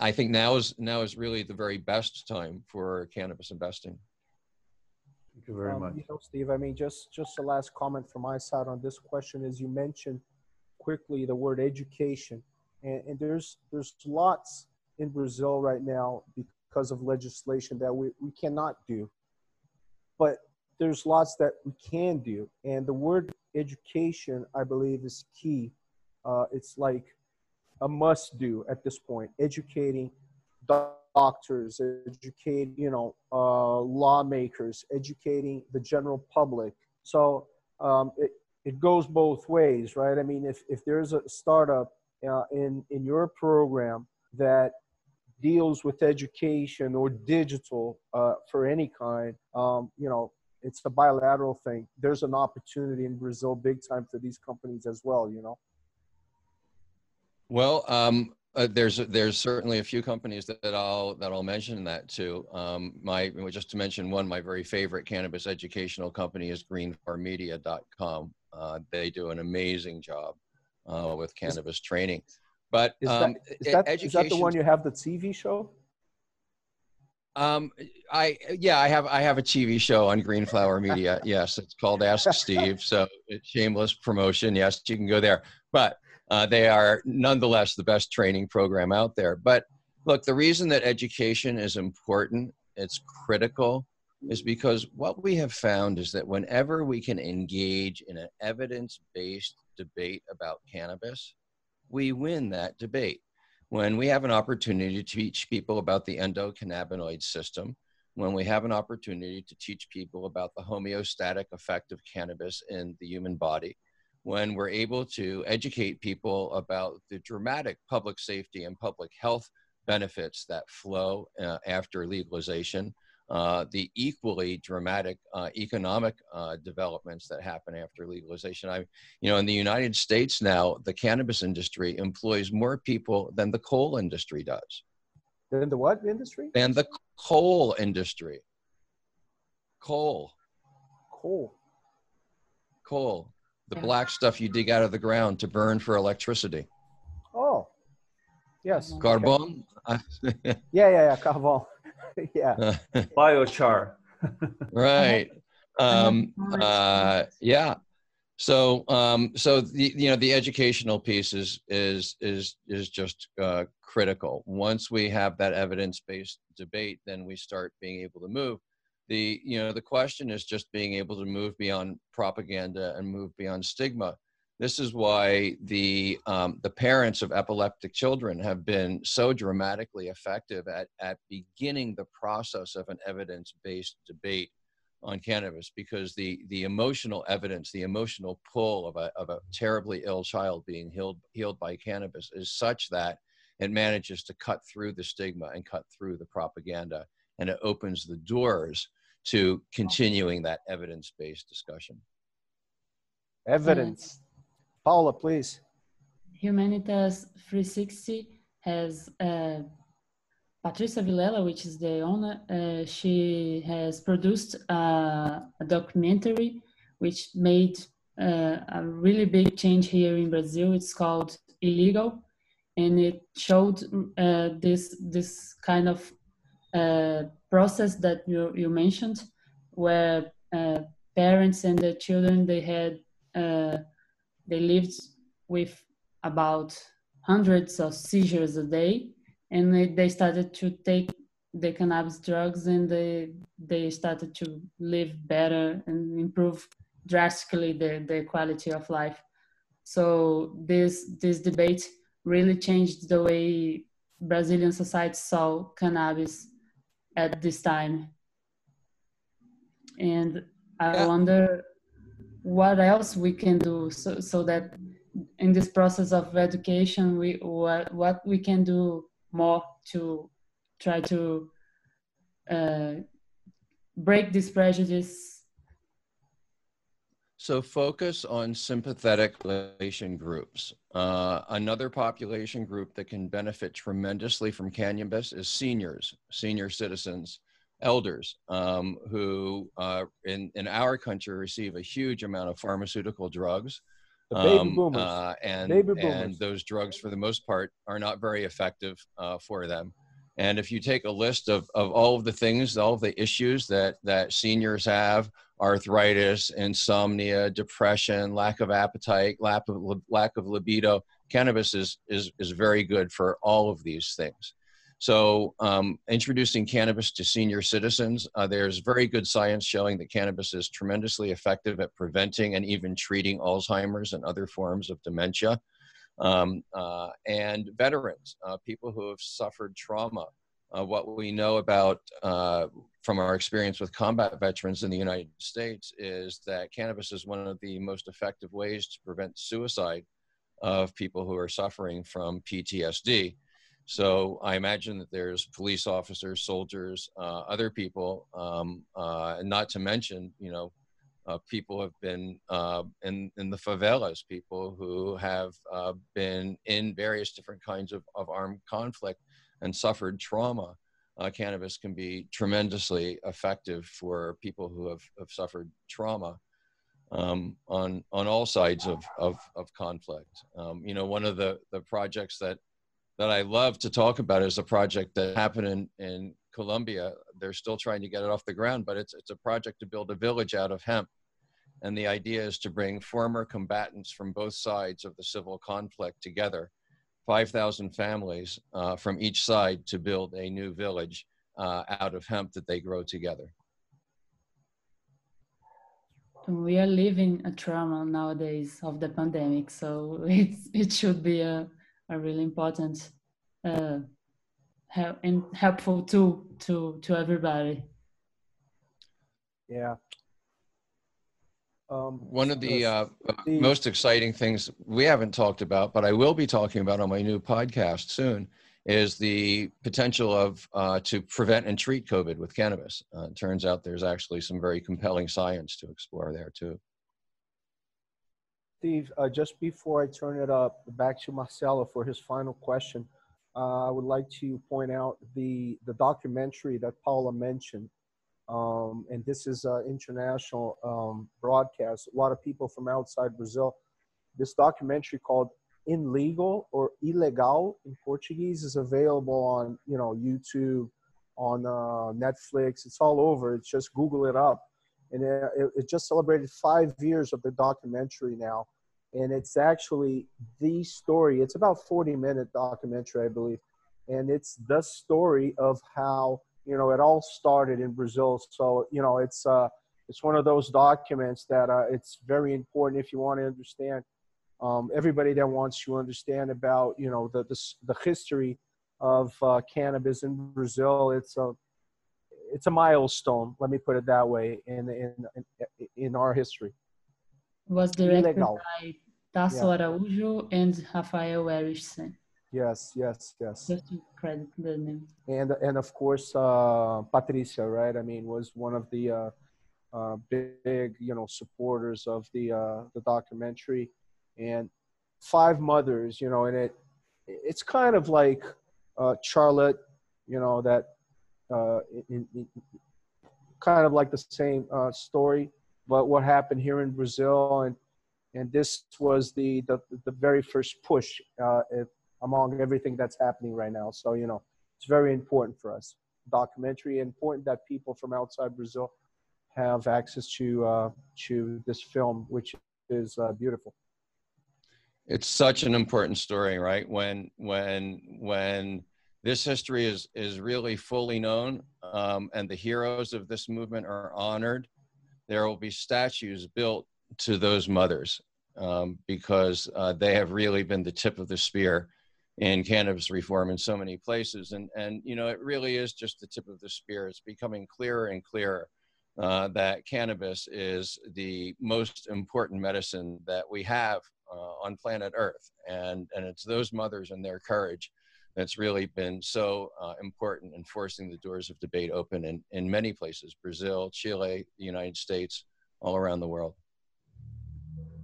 I think now is now is really the very best time for cannabis investing. Thank you very um, much. You know, Steve, I mean, just just a last comment from my side on this question is you mentioned quickly the word education, and, and there's there's lots in Brazil right now because of legislation that we, we cannot do, but there's lots that we can do, and the word education, I believe, is key. Uh, it's like a must do at this point, educating doctors, educate, you know, uh, lawmakers, educating the general public. So um, it, it goes both ways, right? I mean, if, if there's a startup uh, in, in your program that deals with education or digital uh, for any kind, um, you know, it's a bilateral thing. There's an opportunity in Brazil big time for these companies as well, you know? Well, um, uh, there's there's certainly a few companies that, that I'll that I'll mention that to. Um, my just to mention one, my very favorite cannabis educational company is greenflowermedia.com. Uh, they do an amazing job uh, with cannabis training. But Is um, that, is, that, is that the one you have the TV show? Um, I yeah, I have I have a TV show on Greenflower Media. yes, it's called Ask Steve. So shameless promotion. Yes, you can go there. But uh, they are nonetheless the best training program out there. But look, the reason that education is important, it's critical, is because what we have found is that whenever we can engage in an evidence-based debate about cannabis, we win that debate. When we have an opportunity to teach people about the endocannabinoid system, when we have an opportunity to teach people about the homeostatic effect of cannabis in the human body, when we're able to educate people about the dramatic public safety and public health benefits that flow uh, after legalization, uh, the equally dramatic uh, economic uh, developments that happen after legalization. I, you know, in the United States now, the cannabis industry employs more people than the coal industry does. Than the what industry? Than the coal industry. Coal. Coal. Coal. The black stuff you dig out of the ground to burn for electricity. Oh, yes. Carbon. yeah, yeah, yeah. Carbon. yeah. Biochar. right. Um, uh, yeah. So, um, so the you know the educational piece is is is is just uh, critical. Once we have that evidence-based debate, then we start being able to move. The you know the question is just being able to move beyond propaganda and move beyond stigma. This is why the, um, the parents of epileptic children have been so dramatically effective at, at beginning the process of an evidence-based debate on cannabis because the, the emotional evidence, the emotional pull of a, of a terribly ill child being healed, healed by cannabis is such that it manages to cut through the stigma and cut through the propaganda and it opens the doors to continuing that evidence-based discussion. Evidence. Paula, please. Humanitas 360 has uh, Patricia Villela, which is the owner. Uh, she has produced uh, a documentary which made uh, a really big change here in Brazil. It's called Illegal, and it showed uh, this this kind of uh, process that you, you mentioned, where parents and the children they had they lived with about hundreds of seizures a day and they, started to take the cannabis drugs and they they started to live better and improve drastically the, the quality of life so this this debate really changed the way brazilian society saw cannabis at this time and i yeah. wonder what else we can do so, so that in this process of education we what, what we can do more to try to uh, break this prejudice so focus on sympathetic population groups. Uh, another population group that can benefit tremendously from cannabis is seniors, senior citizens elders um, who uh, in, in our country receive a huge amount of pharmaceutical drugs. The baby um, boomers. Uh, and, and those drugs, for the most part, are not very effective uh, for them. And if you take a list of, of all of the things, all of the issues that, that seniors have, arthritis, insomnia, depression, lack of appetite, lack of, lack of libido, cannabis is, is, is very good for all of these things. So, um, introducing cannabis to senior citizens, uh, there's very good science showing that cannabis is tremendously effective at preventing and even treating Alzheimer's and other forms of dementia. Um, uh, and veterans, uh, people who have suffered trauma. Uh, what we know about uh, from our experience with combat veterans in the United States is that cannabis is one of the most effective ways to prevent suicide of people who are suffering from PTSD. So I imagine that there's police officers, soldiers, uh, other people, um, uh, and not to mention, you know, Uh, people have been uh, in, in the favelas, people who have uh, been in various different kinds of, of armed conflict and suffered trauma. Uh, cannabis can be tremendously effective for people who have, have suffered trauma um, on, on all sides of, of, of conflict. Um, you know, one of the, the projects that, that I love to talk about is a project that happened in, in Colombia. They're still trying to get it off the ground, but it's, it's a project to build a village out of hemp and the idea is to bring former combatants from both sides of the civil conflict together, 5,000 families uh, from each side to build a new village uh, out of hemp that they grow together. We are living a trauma nowadays of the pandemic, so it's, it should be a, a really important uh, help, and helpful tool to, to everybody. Yeah, um, One of the, uh, the, most exciting things we haven't talked about, but I will be talking about on my new podcast soon, is the potential of uh, to prevent and treat COVID with cannabis. Uh, it turns out there's actually some very compelling science to explore there too. Steve, uh, just before I turn it up back to Marcelo for his final question, uh, I would like to point out the the documentary that Paula mentioned um, and this is an international um, broadcast. A lot of people from outside Brazil. This documentary called "Illegal" or "Ilegal" in Portuguese is available on you know YouTube, on uh, Netflix. It's all over. It's just Google it up, and it, it just celebrated five years of the documentary now, and it's actually the story. It's about forty minute documentary, I believe, and it's the story of how you know, it all started in Brazil. So, you know, it's, uh, it's one of those documents that uh, it's very important if you want to understand um, everybody that wants to understand about, you know, the, the, the history of uh, cannabis in Brazil. It's a, it's a milestone, let me put it that way, in, in, in, in our history. Was directed Legal. by Tarso yeah. Araújo and Raphael Erichsen. Yes, yes, yes. Just to credit the name. And and of course, uh, Patricia, right? I mean, was one of the uh, uh, big, you know, supporters of the uh, the documentary, and five mothers, you know, and it it's kind of like uh, Charlotte, you know, that uh, in, in, kind of like the same uh, story, but what happened here in Brazil, and and this was the the, the very first push. Uh, among everything that's happening right now. So, you know, it's very important for us. Documentary, important that people from outside Brazil have access to uh, to this film, which is uh, beautiful. It's such an important story, right? When when when this history is is really fully known, um, and the heroes of this movement are honored, there will be statues built to those mothers um, because uh, they have really been the tip of the spear in cannabis reform in so many places. And, and you know, it really is just the tip of the spear. It's becoming clearer and clearer uh, that cannabis is the most important medicine that we have uh, on planet Earth. And, and it's those mothers and their courage that's really been so uh, important in forcing the doors of debate open in, in many places Brazil, Chile, the United States, all around the world.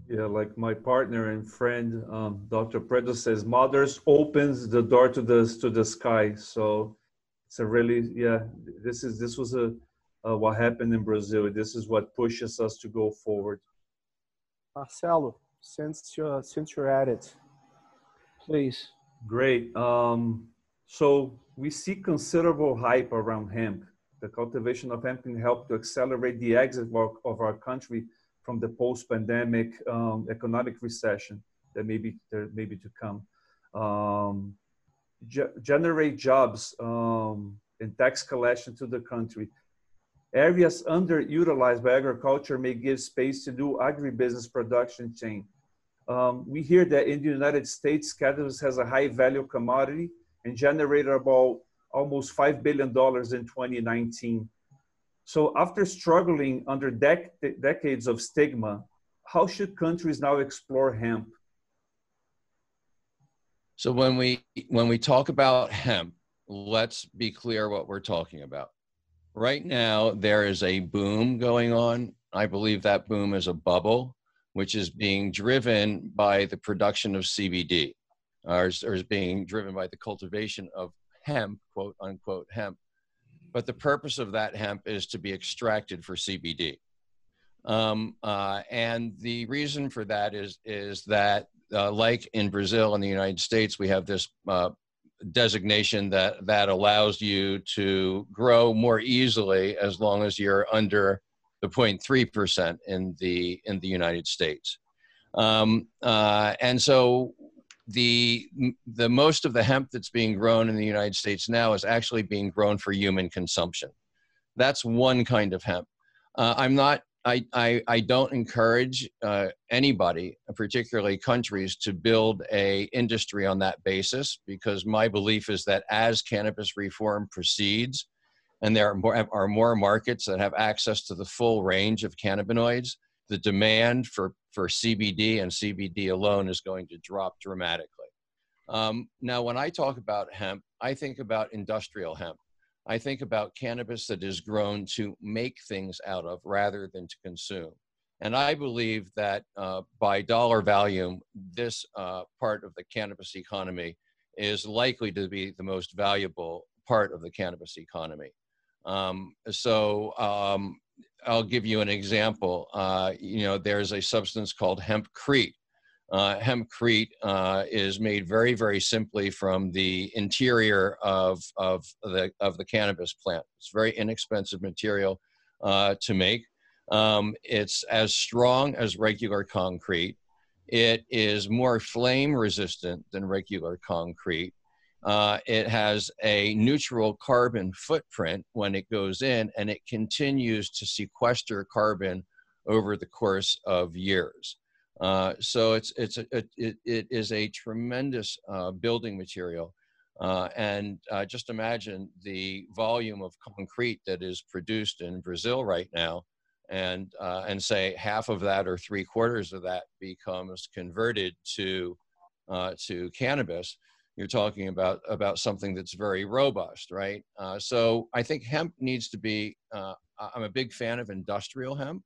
Yeah, like my partner and friend, um, Dr. Preto says, mothers opens the door to the to the sky. So it's a really yeah. This is this was a uh, what happened in Brazil. This is what pushes us to go forward. Marcelo, since you're, since you're at it, please. Great. Um, so we see considerable hype around hemp. The cultivation of hemp can help to accelerate the exit of our country from the post-pandemic um, economic recession that may be there may be to come. Um, ge- generate jobs um, and tax collection to the country. Areas underutilized by agriculture may give space to new agribusiness production chain. Um, we hear that in the United States, cannabis has a high value commodity and generated about almost $5 billion in 2019. So after struggling under dec decades of stigma, how should countries now explore hemp? So when we when we talk about hemp, let's be clear what we're talking about. Right now, there is a boom going on I believe that boom is a bubble, which is being driven by the production of CBD, or, or is being driven by the cultivation of hemp, quote unquote hemp. But the purpose of that hemp is to be extracted for CBD. Um, uh, and the reason for that is is that, uh, like in Brazil and the United States, we have this uh, designation that that allows you to grow more easily as long as you're under the 0.3 percent in the in the United States. Um, uh, and so the the most of the hemp that's being grown in the United States now is actually being grown for human consumption. That's one kind of hemp. Uh, I'm not. I, I, I don't encourage uh, anybody, particularly countries, to build a industry on that basis because my belief is that as cannabis reform proceeds, and there are more, are more markets that have access to the full range of cannabinoids, the demand for, for CBD and CBD alone is going to drop dramatically. Um, now, when I talk about hemp, I think about industrial hemp. I think about cannabis that is grown to make things out of rather than to consume. And I believe that uh, by dollar value, this uh, part of the cannabis economy is likely to be the most valuable part of the cannabis economy. Um, so um, I'll give you an example. Uh, you know, there's a substance called hempcrete. Uh, hempcrete uh, is made very, very simply from the interior of, of, the, of the cannabis plant. It's very inexpensive material uh, to make. Um, it's as strong as regular concrete. It is more flame resistant than regular concrete. Uh, it has a neutral carbon footprint when it goes in, and it continues to sequester carbon over the course of years. Uh, so it's it's a, it, it is a tremendous uh, building material, uh, and uh, just imagine the volume of concrete that is produced in Brazil right now, and uh, and say half of that or three quarters of that becomes converted to to cannabis you're talking about about something that's very robust, right? Uh, so I think hemp needs to be. Uh, I'm a big fan of industrial hemp.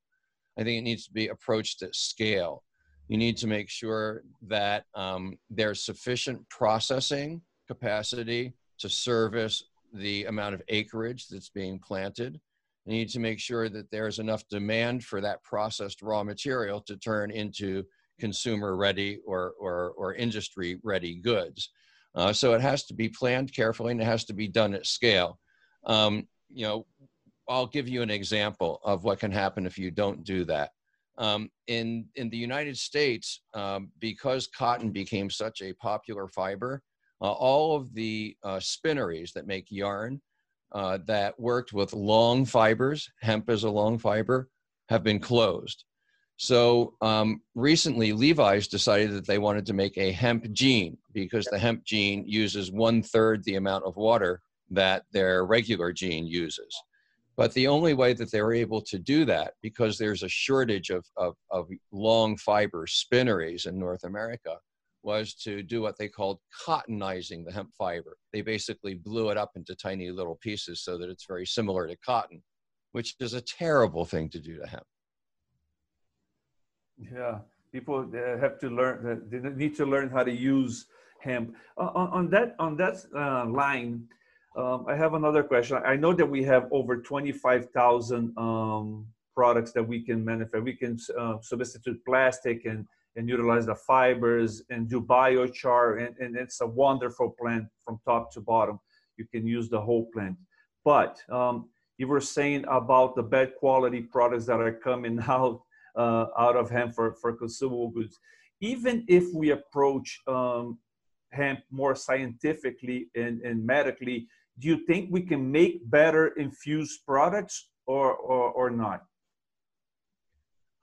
I think it needs to be approached at scale. You need to make sure that um, there's sufficient processing capacity to service the amount of acreage that's being planted. You need to make sure that there's enough demand for that processed raw material to turn into consumer ready or, or, or industry ready goods. Uh, so it has to be planned carefully and it has to be done at scale. Um, you know, I'll give you an example of what can happen if you don't do that. Um, in in the United States, um, because cotton became such a popular fiber, uh, all of the uh, spinneries that make yarn uh, that worked with long fibers, hemp is a long fiber, have been closed. So um, recently, Levi's decided that they wanted to make a hemp jean because the hemp jean uses one third the amount of water that their regular jean uses. But the only way that they were able to do that, because there's a shortage of, of, of long fiber spinneries in North America, was to do what they called cottonizing the hemp fiber. They basically blew it up into tiny little pieces so that it's very similar to cotton, which is a terrible thing to do to hemp. Yeah, people have to learn. They need to learn how to use hemp. On, on that on that uh, line, um, I have another question. I know that we have over twenty five thousand um, products that we can manufacture. We can uh, substitute plastic and and utilize the fibers and do biochar, and, and it's a wonderful plant from top to bottom. You can use the whole plant, but um, you were saying about the bad quality products that are coming out uh, out of hemp for, for consumable goods. Even if we approach um, hemp more scientifically and, and medically, do you think we can make better infused products or, or, or not?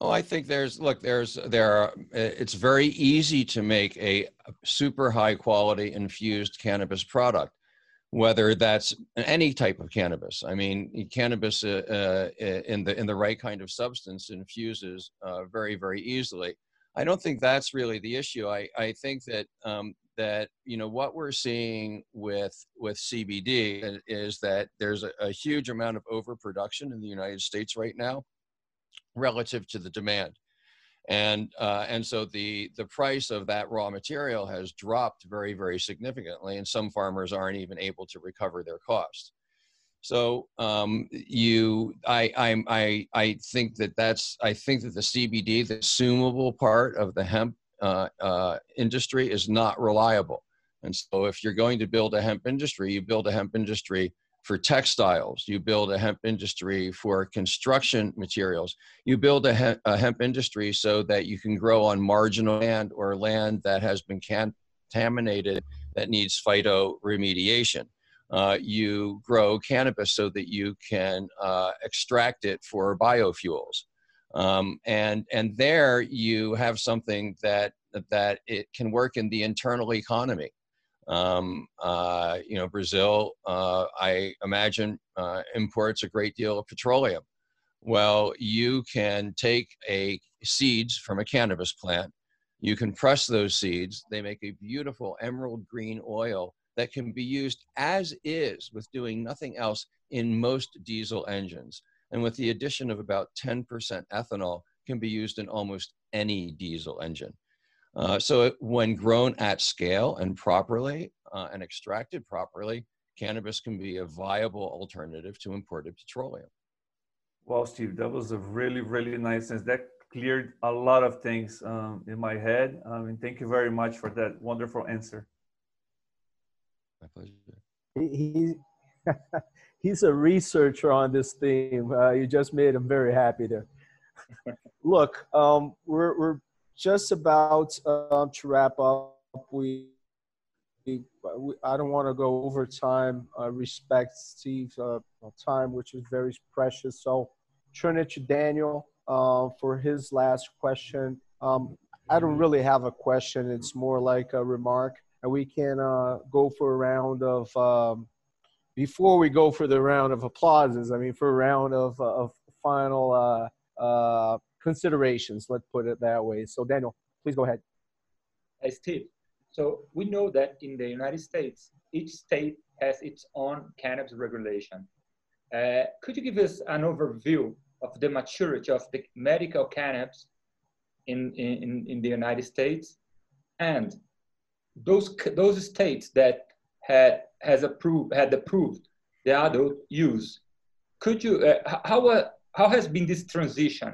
Oh, I think there's look there's there are it's very easy to make a super high quality infused cannabis product whether that's any type of cannabis. I mean, cannabis uh, uh, in the in the right kind of substance infuses uh, very very easily. I don't think that's really the issue. I I think that um, that you know what we're seeing with with CBD is that there's a, a huge amount of overproduction in the United States right now. relative to the demand. And, uh, and so the, the price of that raw material has dropped very, very significantly, and some farmers aren't even able to recover their costs. So um, you, I, I, I, I think that that's, I think that the CBD, the consumable part of the hemp uh, uh, industry, is not reliable. And so, if you're going to build a hemp industry, you build a hemp industry for textiles, you build a hemp industry for construction materials, you build a hemp, a hemp industry so that you can grow on marginal land or land that has been contaminated that needs phyto remediation. Uh, you grow cannabis so that you can uh, extract it for biofuels. Um, and and there you have something that that it can work in the internal economy. Um, uh, you know, Brazil, uh, I imagine, uh, imports a great deal of petroleum. Well, you can take a seeds from a cannabis plant, you can press those seeds. They make a beautiful emerald green oil that can be used as is with doing nothing else in most diesel engines. And with the addition of about 10% ethanol, can be used in almost any diesel engine. Uh, so it, when grown at scale and properly uh, and extracted properly, cannabis can be a viable alternative to imported petroleum. Well, Steve, that was a really, really nice sense. That cleared a lot of things um, in my head. I mean, thank you very much for that wonderful answer. My pleasure. He, he he's a researcher on this theme. Uh, you just made him very happy there. Look, um, we're, we're just about um, to wrap up. We, we I don't want to go over time. Uh, respect Steve's uh, time, which is very precious. So, turn it to Daniel uh, for his last question. Um, I don't really have a question. It's more like a remark, and we can uh, go for a round of. Um, before we go for the round of applauses, I mean, for a round of, of final uh, considerations, let's put it that way. So, Daniel, please go ahead. Hey, Steve. So, we know that in the United States, each state has its own cannabis regulation. Uh, could you give us an overview of the maturity of the medical cannabis in, in, in the United States and those, those states that had has approved had approved the adult use. Could you uh, how uh, how has been this transition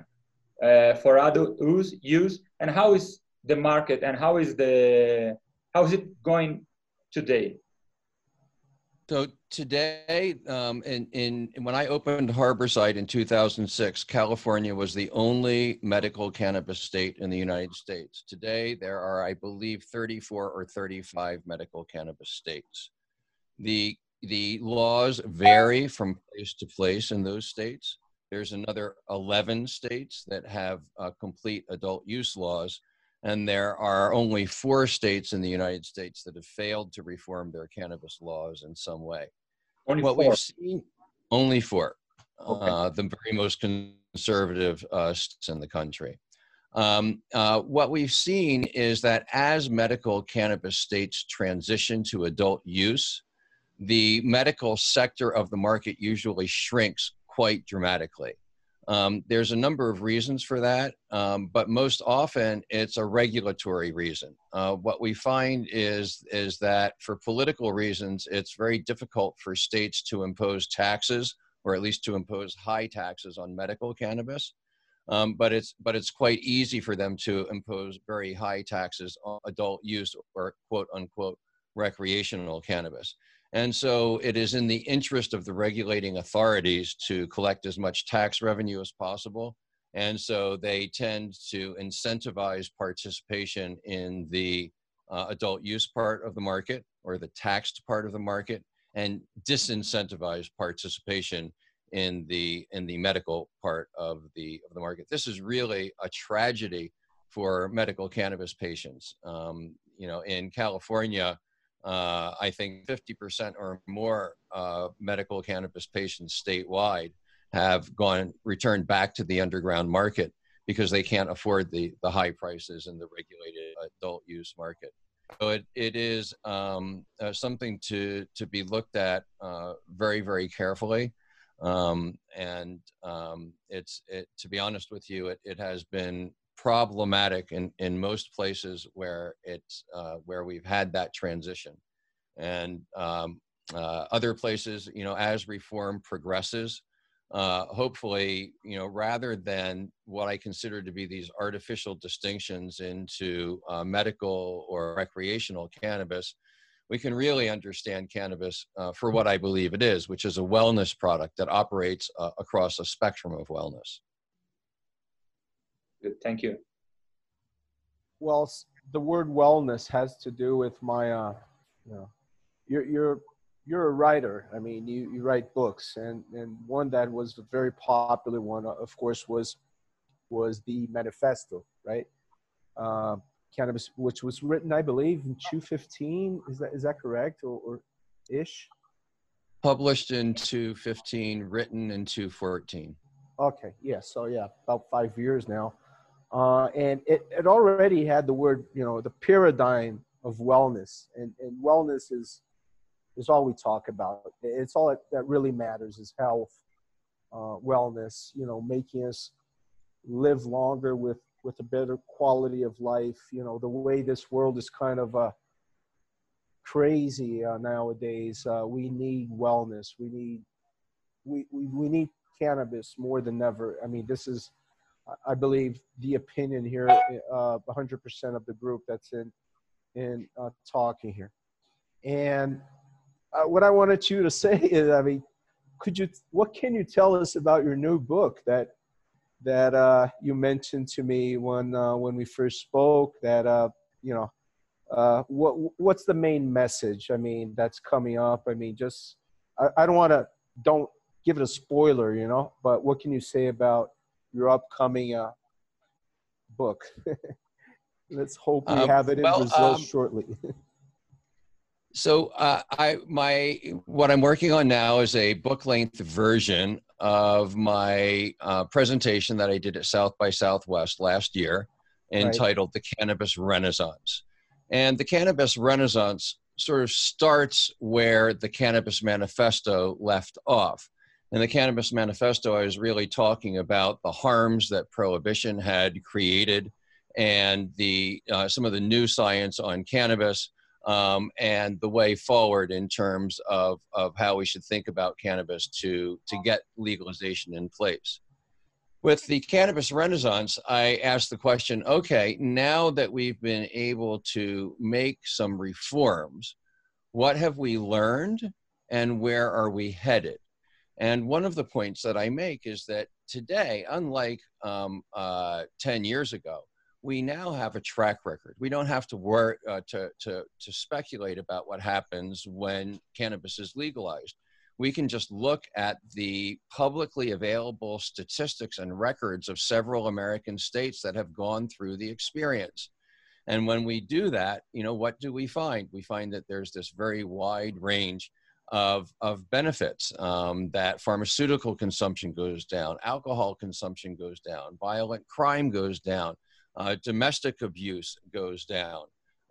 uh, for adult use use and how is the market and how is the how is it going today? So today, um, in, in when I opened Harborside in 2006, California was the only medical cannabis state in the United States. Today, there are, I believe, 34 or 35 medical cannabis states. The the laws vary from place to place in those states. There's another 11 states that have uh, complete adult use laws, and there are only four states in the United States that have failed to reform their cannabis laws in some way. Only what four. we've seen, only four, Okay. uh, the very most conservative uh, states in the country. Um, uh, what we've seen is that as medical cannabis states transition to adult use, the medical sector of the market usually shrinks quite dramatically. Um, there's a number of reasons for that, um, but most often it's a regulatory reason. Uh, what we find is is that for political reasons, it's very difficult for states to impose taxes, or at least to impose high taxes on medical cannabis. Um, but it's but it's quite easy for them to impose very high taxes on adult use or quote unquote recreational cannabis. And so it is in the interest of the regulating authorities to collect as much tax revenue as possible. And so they tend to incentivize participation in the uh, adult use part of the market or the taxed part of the market and disincentivize participation in the in the medical part of the of the market. This is really a tragedy for medical cannabis patients. Um, you know, in California, uh, I think 50% or more uh, medical cannabis patients statewide have gone returned back to the underground market because they can't afford the the high prices in the regulated adult use market. So it, it is um, uh, something to to be looked at uh, very very carefully. Um, and um, it's, it, to be honest with you, it, it has been problematic in, in most places where it's, uh, where we've had that transition. And um, uh, other places, you know, as reform progresses, uh, hopefully, you know, rather than what I consider to be these artificial distinctions into uh, medical or recreational cannabis, we can really understand cannabis uh, for what I believe it is, which is a wellness product that operates uh, across a spectrum of wellness. Good, thank you. Well, the word wellness has to do with my, uh, you know, you're, you're you're a writer. I mean, you, you write books, and, and one that was a very popular one, uh, of course, was was the Manifesto, right? Uh, cannabis, which was written, I believe, in 215. Is that is that correct, or, or ish? Published in 215, written in 214. Okay, yeah. So yeah, about five years now, uh, and it it already had the word, you know, the paradigm of wellness, and and wellness is is all we talk about. It's all that really matters is health, uh, wellness. You know, making us live longer with with a better quality of life. You know, the way this world is kind of uh, crazy uh, nowadays. Uh, we need wellness. We need we, we we need cannabis more than ever. I mean, this is, I believe, the opinion here. Uh, 100% of the group that's in in uh, talking here, and uh, what I wanted you to say is, I mean, could you, what can you tell us about your new book that that uh, you mentioned to me when uh, when we first spoke? That uh, you know, uh, what what's the main message? I mean, that's coming up. I mean, just I, I don't want to don't give it a spoiler, you know, but what can you say about your upcoming uh, book? Let's hope we um, have it in well, Brazil um, shortly. So uh, I my what I'm working on now is a book length version of my uh, presentation that I did at South by Southwest last year, entitled right. "The Cannabis Renaissance." And the Cannabis Renaissance sort of starts where the Cannabis Manifesto left off. In the Cannabis Manifesto, I was really talking about the harms that prohibition had created and the uh, some of the new science on cannabis um, and the way forward in terms of, of how we should think about cannabis to, to get legalization in place. With the cannabis renaissance, I asked the question okay, now that we've been able to make some reforms, what have we learned and where are we headed? And one of the points that I make is that today, unlike um, uh, 10 years ago, we now have a track record. We don't have to work uh, to, to, to speculate about what happens when cannabis is legalized. We can just look at the publicly available statistics and records of several American states that have gone through the experience. And when we do that, you know, what do we find? We find that there's this very wide range of, of benefits um, that pharmaceutical consumption goes down, alcohol consumption goes down, violent crime goes down, uh, domestic abuse goes down,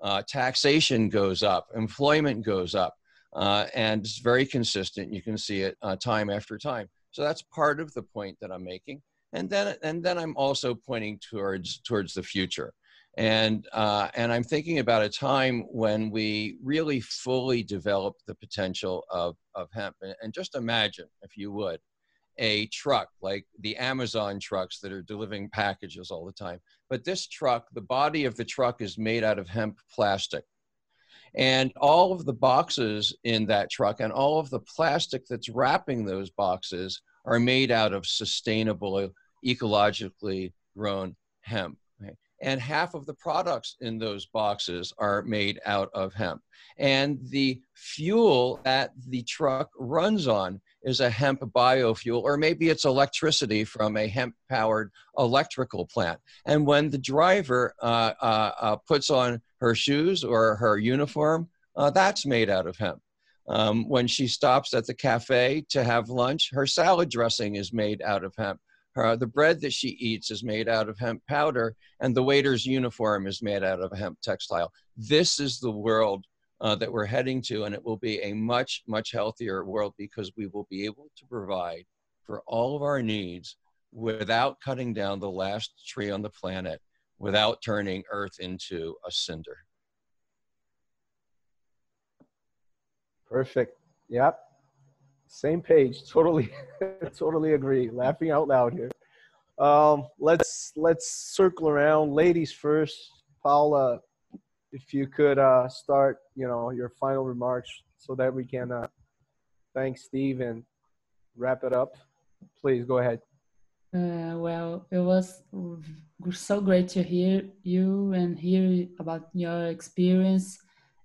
uh, taxation goes up, employment goes up, uh, and it's very consistent. You can see it uh, time after time. So that's part of the point that I'm making. And then, and then I'm also pointing towards towards the future, and uh, and I'm thinking about a time when we really fully develop the potential of of hemp. And just imagine, if you would, a truck like the Amazon trucks that are delivering packages all the time. But this truck, the body of the truck is made out of hemp plastic. And all of the boxes in that truck and all of the plastic that's wrapping those boxes are made out of sustainable, ecologically grown hemp. And half of the products in those boxes are made out of hemp. And the fuel that the truck runs on is a hemp biofuel, or maybe it's electricity from a hemp powered electrical plant. And when the driver uh, uh, uh, puts on her shoes or her uniform, uh, that's made out of hemp. Um, when she stops at the cafe to have lunch, her salad dressing is made out of hemp. Her, the bread that she eats is made out of hemp powder, and the waiter's uniform is made out of hemp textile. This is the world uh, that we're heading to, and it will be a much, much healthier world because we will be able to provide for all of our needs without cutting down the last tree on the planet, without turning Earth into a cinder. Perfect. Yep. Same page. Totally, totally agree. Laughing out loud here. Um, let's let's circle around. Ladies first. Paula, if you could uh, start, you know, your final remarks so that we can uh, thank Steve and wrap it up. Please go ahead. Uh, well, it was so great to hear you and hear about your experience.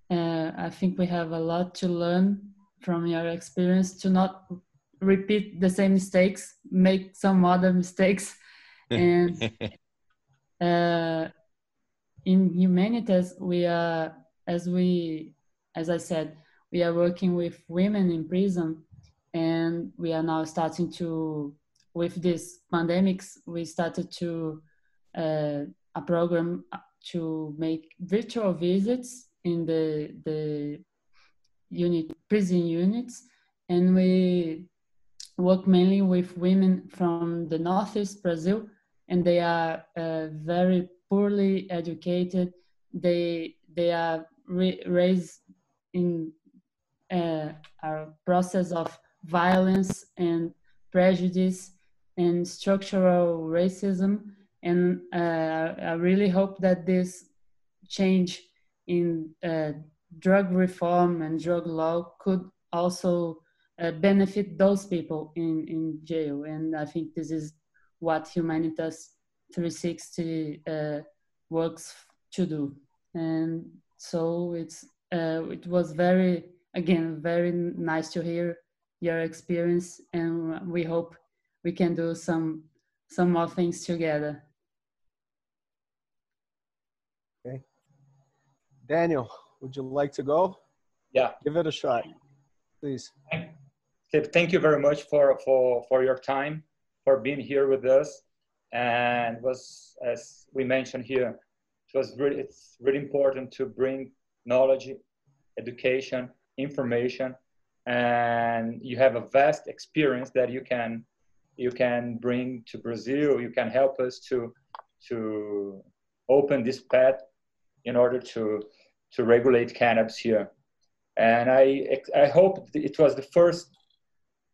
Uh, I think we have a lot to learn from your experience to not repeat the same mistakes, make some other mistakes. And uh, in Humanitas we are, as we, as I said, we are working with women in prison, and we are now starting to, with this pandemics, we started to uh, a program to make virtual visits in the the unit prison units, and we work mainly with women from the northeast Brazil, and they are uh, very poorly educated. They they are raised in uh, a process of violence and prejudice and structural racism. And uh, I really hope that this change in uh, drug reform and drug law could also uh, benefit those people in, in jail. And I think this is what Humanitas 360 uh, works to do. And so it's uh, it was very again very nice to hear your experience, and we hope we can do some some more things together. Okay, Daniel, would you like to go? Yeah, give it a shot, please. Thank you very much for for for your time, for being here with us and was as we mentioned here it was really it's really important to bring knowledge education information and you have a vast experience that you can you can bring to brazil you can help us to to open this path in order to to regulate cannabis here and i i hope it was the first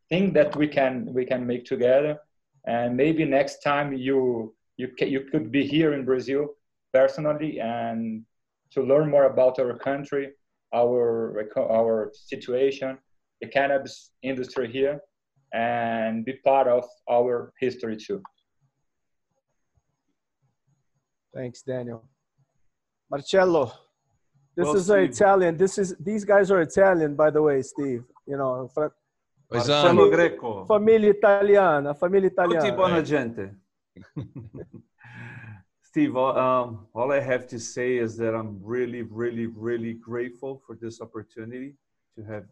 thing that we can we can make together and maybe next time you you you could be here in Brazil personally and to learn more about our country, our our situation, the cannabis industry here, and be part of our history too. Thanks, Daniel. Marcello, this well, is Steve. Italian. This is these guys are Italian, by the way, Steve. You know, Marcello Greco. Famiglia italiana, famiglia italiana. Tutti buona gente. Steve, um, all I have to say is that I'm really, really, really grateful for this opportunity to have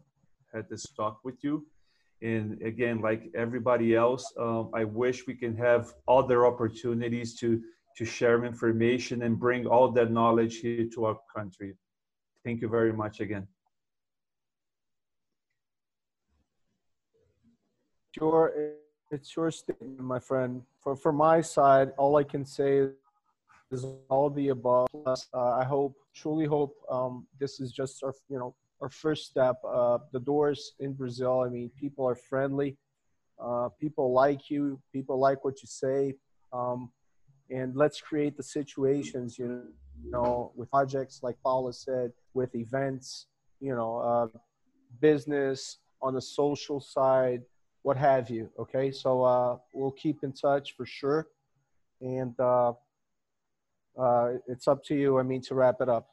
had this talk with you. And again, like everybody else, um, I wish we can have other opportunities to to share information and bring all that knowledge here to our country. Thank you very much again. your it's your statement, my friend. For for my side, all I can say is all the above. Uh, I hope, truly hope, um, this is just our you know our first step. Uh, the doors in Brazil. I mean, people are friendly. Uh, people like you. People like what you say. Um, and let's create the situations, you know, with projects like Paula said, with events, you know, uh, business on the social side, what have you. Okay, so uh, we'll keep in touch for sure, and uh, uh, it's up to you. I mean, to wrap it up.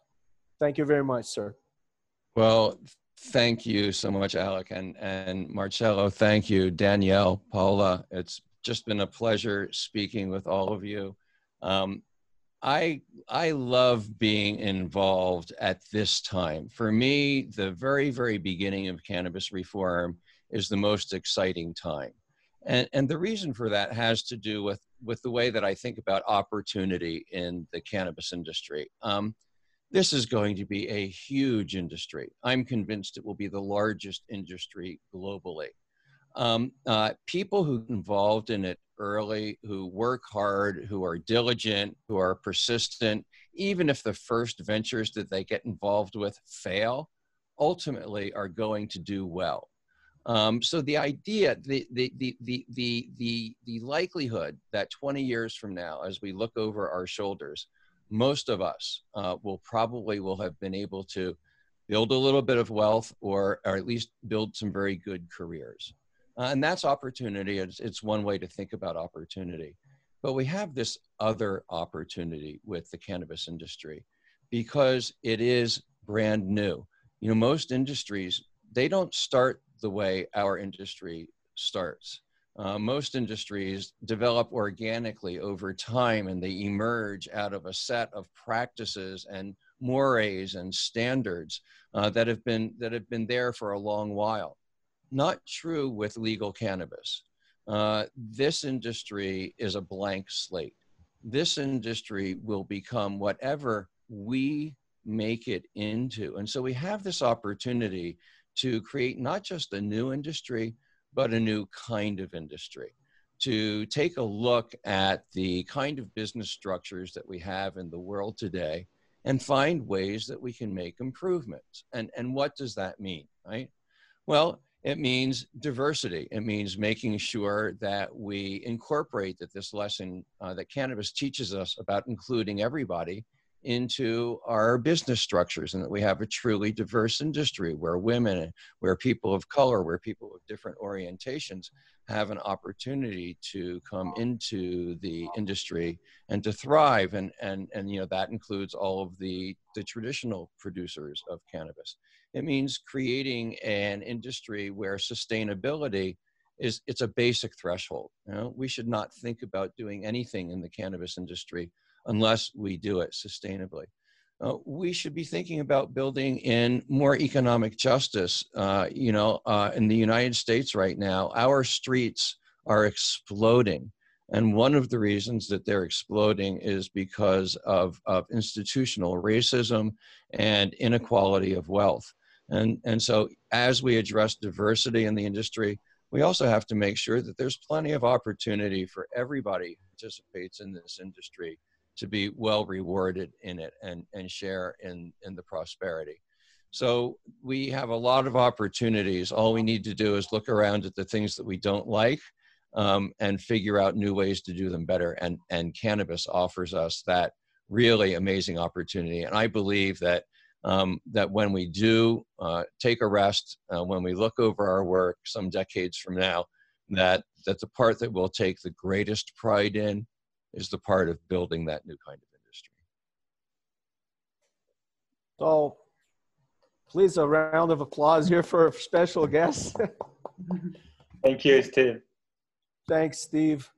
Thank you very much, sir. Well, thank you so much, Alec, and and Marcello. Thank you, Danielle, Paula. It's just been a pleasure speaking with all of you. Um, I I love being involved at this time. For me, the very very beginning of cannabis reform is the most exciting time. And, and the reason for that has to do with, with the way that I think about opportunity in the cannabis industry. Um, this is going to be a huge industry. I'm convinced it will be the largest industry globally. Um, uh, people who involved in it early, who work hard, who are diligent, who are persistent, even if the first ventures that they get involved with fail, ultimately are going to do well. Um, so the idea, the, the, the, the, the, the, the likelihood that 20 years from now, as we look over our shoulders, most of us uh, will probably will have been able to build a little bit of wealth or, or at least build some very good careers. Uh, and that's opportunity. It's, it's one way to think about opportunity. But we have this other opportunity with the cannabis industry because it is brand new. You know, most industries, they don't start the way our industry starts. Uh, most industries develop organically over time and they emerge out of a set of practices and mores and standards uh, that have been that have been there for a long while. Not true with legal cannabis. Uh, this industry is a blank slate. This industry will become whatever we make it into. And so we have this opportunity to create not just a new industry, but a new kind of industry. To take a look at the kind of business structures that we have in the world today and find ways that we can make improvements. And, and what does that mean, right? Well, it means diversity. It means making sure that we incorporate that this lesson uh, that cannabis teaches us about including everybody into our business structures and that we have a truly diverse industry where women, where people of color, where people of different orientations have an opportunity to come into the industry and to thrive. And, and, and you know, that includes all of the, the traditional producers of cannabis. It means creating an industry where sustainability is it's a basic threshold. You know, we should not think about doing anything in the cannabis industry unless we do it sustainably. Uh, we should be thinking about building in more economic justice. Uh, you know, uh, in the United States right now, our streets are exploding. And one of the reasons that they're exploding is because of, of institutional racism and inequality of wealth. And, and so, as we address diversity in the industry, we also have to make sure that there's plenty of opportunity for everybody who participates in this industry to be well rewarded in it and, and share in, in the prosperity. So we have a lot of opportunities. All we need to do is look around at the things that we don't like um, and figure out new ways to do them better. And, and cannabis offers us that really amazing opportunity. And I believe that um, that when we do uh, take a rest, uh, when we look over our work some decades from now, that that the part that we'll take the greatest pride in is the part of building that new kind of industry. So, please a round of applause here for special guest. Thank you, Steve. Thanks, Steve.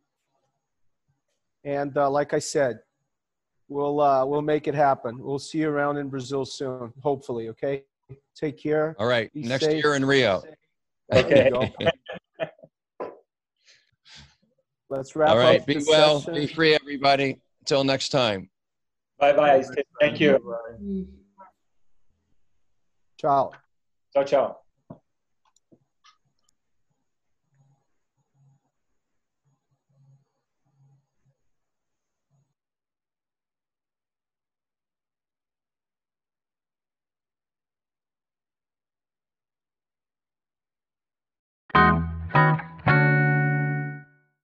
And uh, like I said, we'll uh, we'll make it happen. We'll see you around in Brazil soon, hopefully. Okay. Take care. All right. Be Next safe. year in Rio. Okay. Let's wrap All right. up. Be well. Session. Be free, everybody. Until next time. Bye bye. Thank you. Ciao. Ciao, ciao.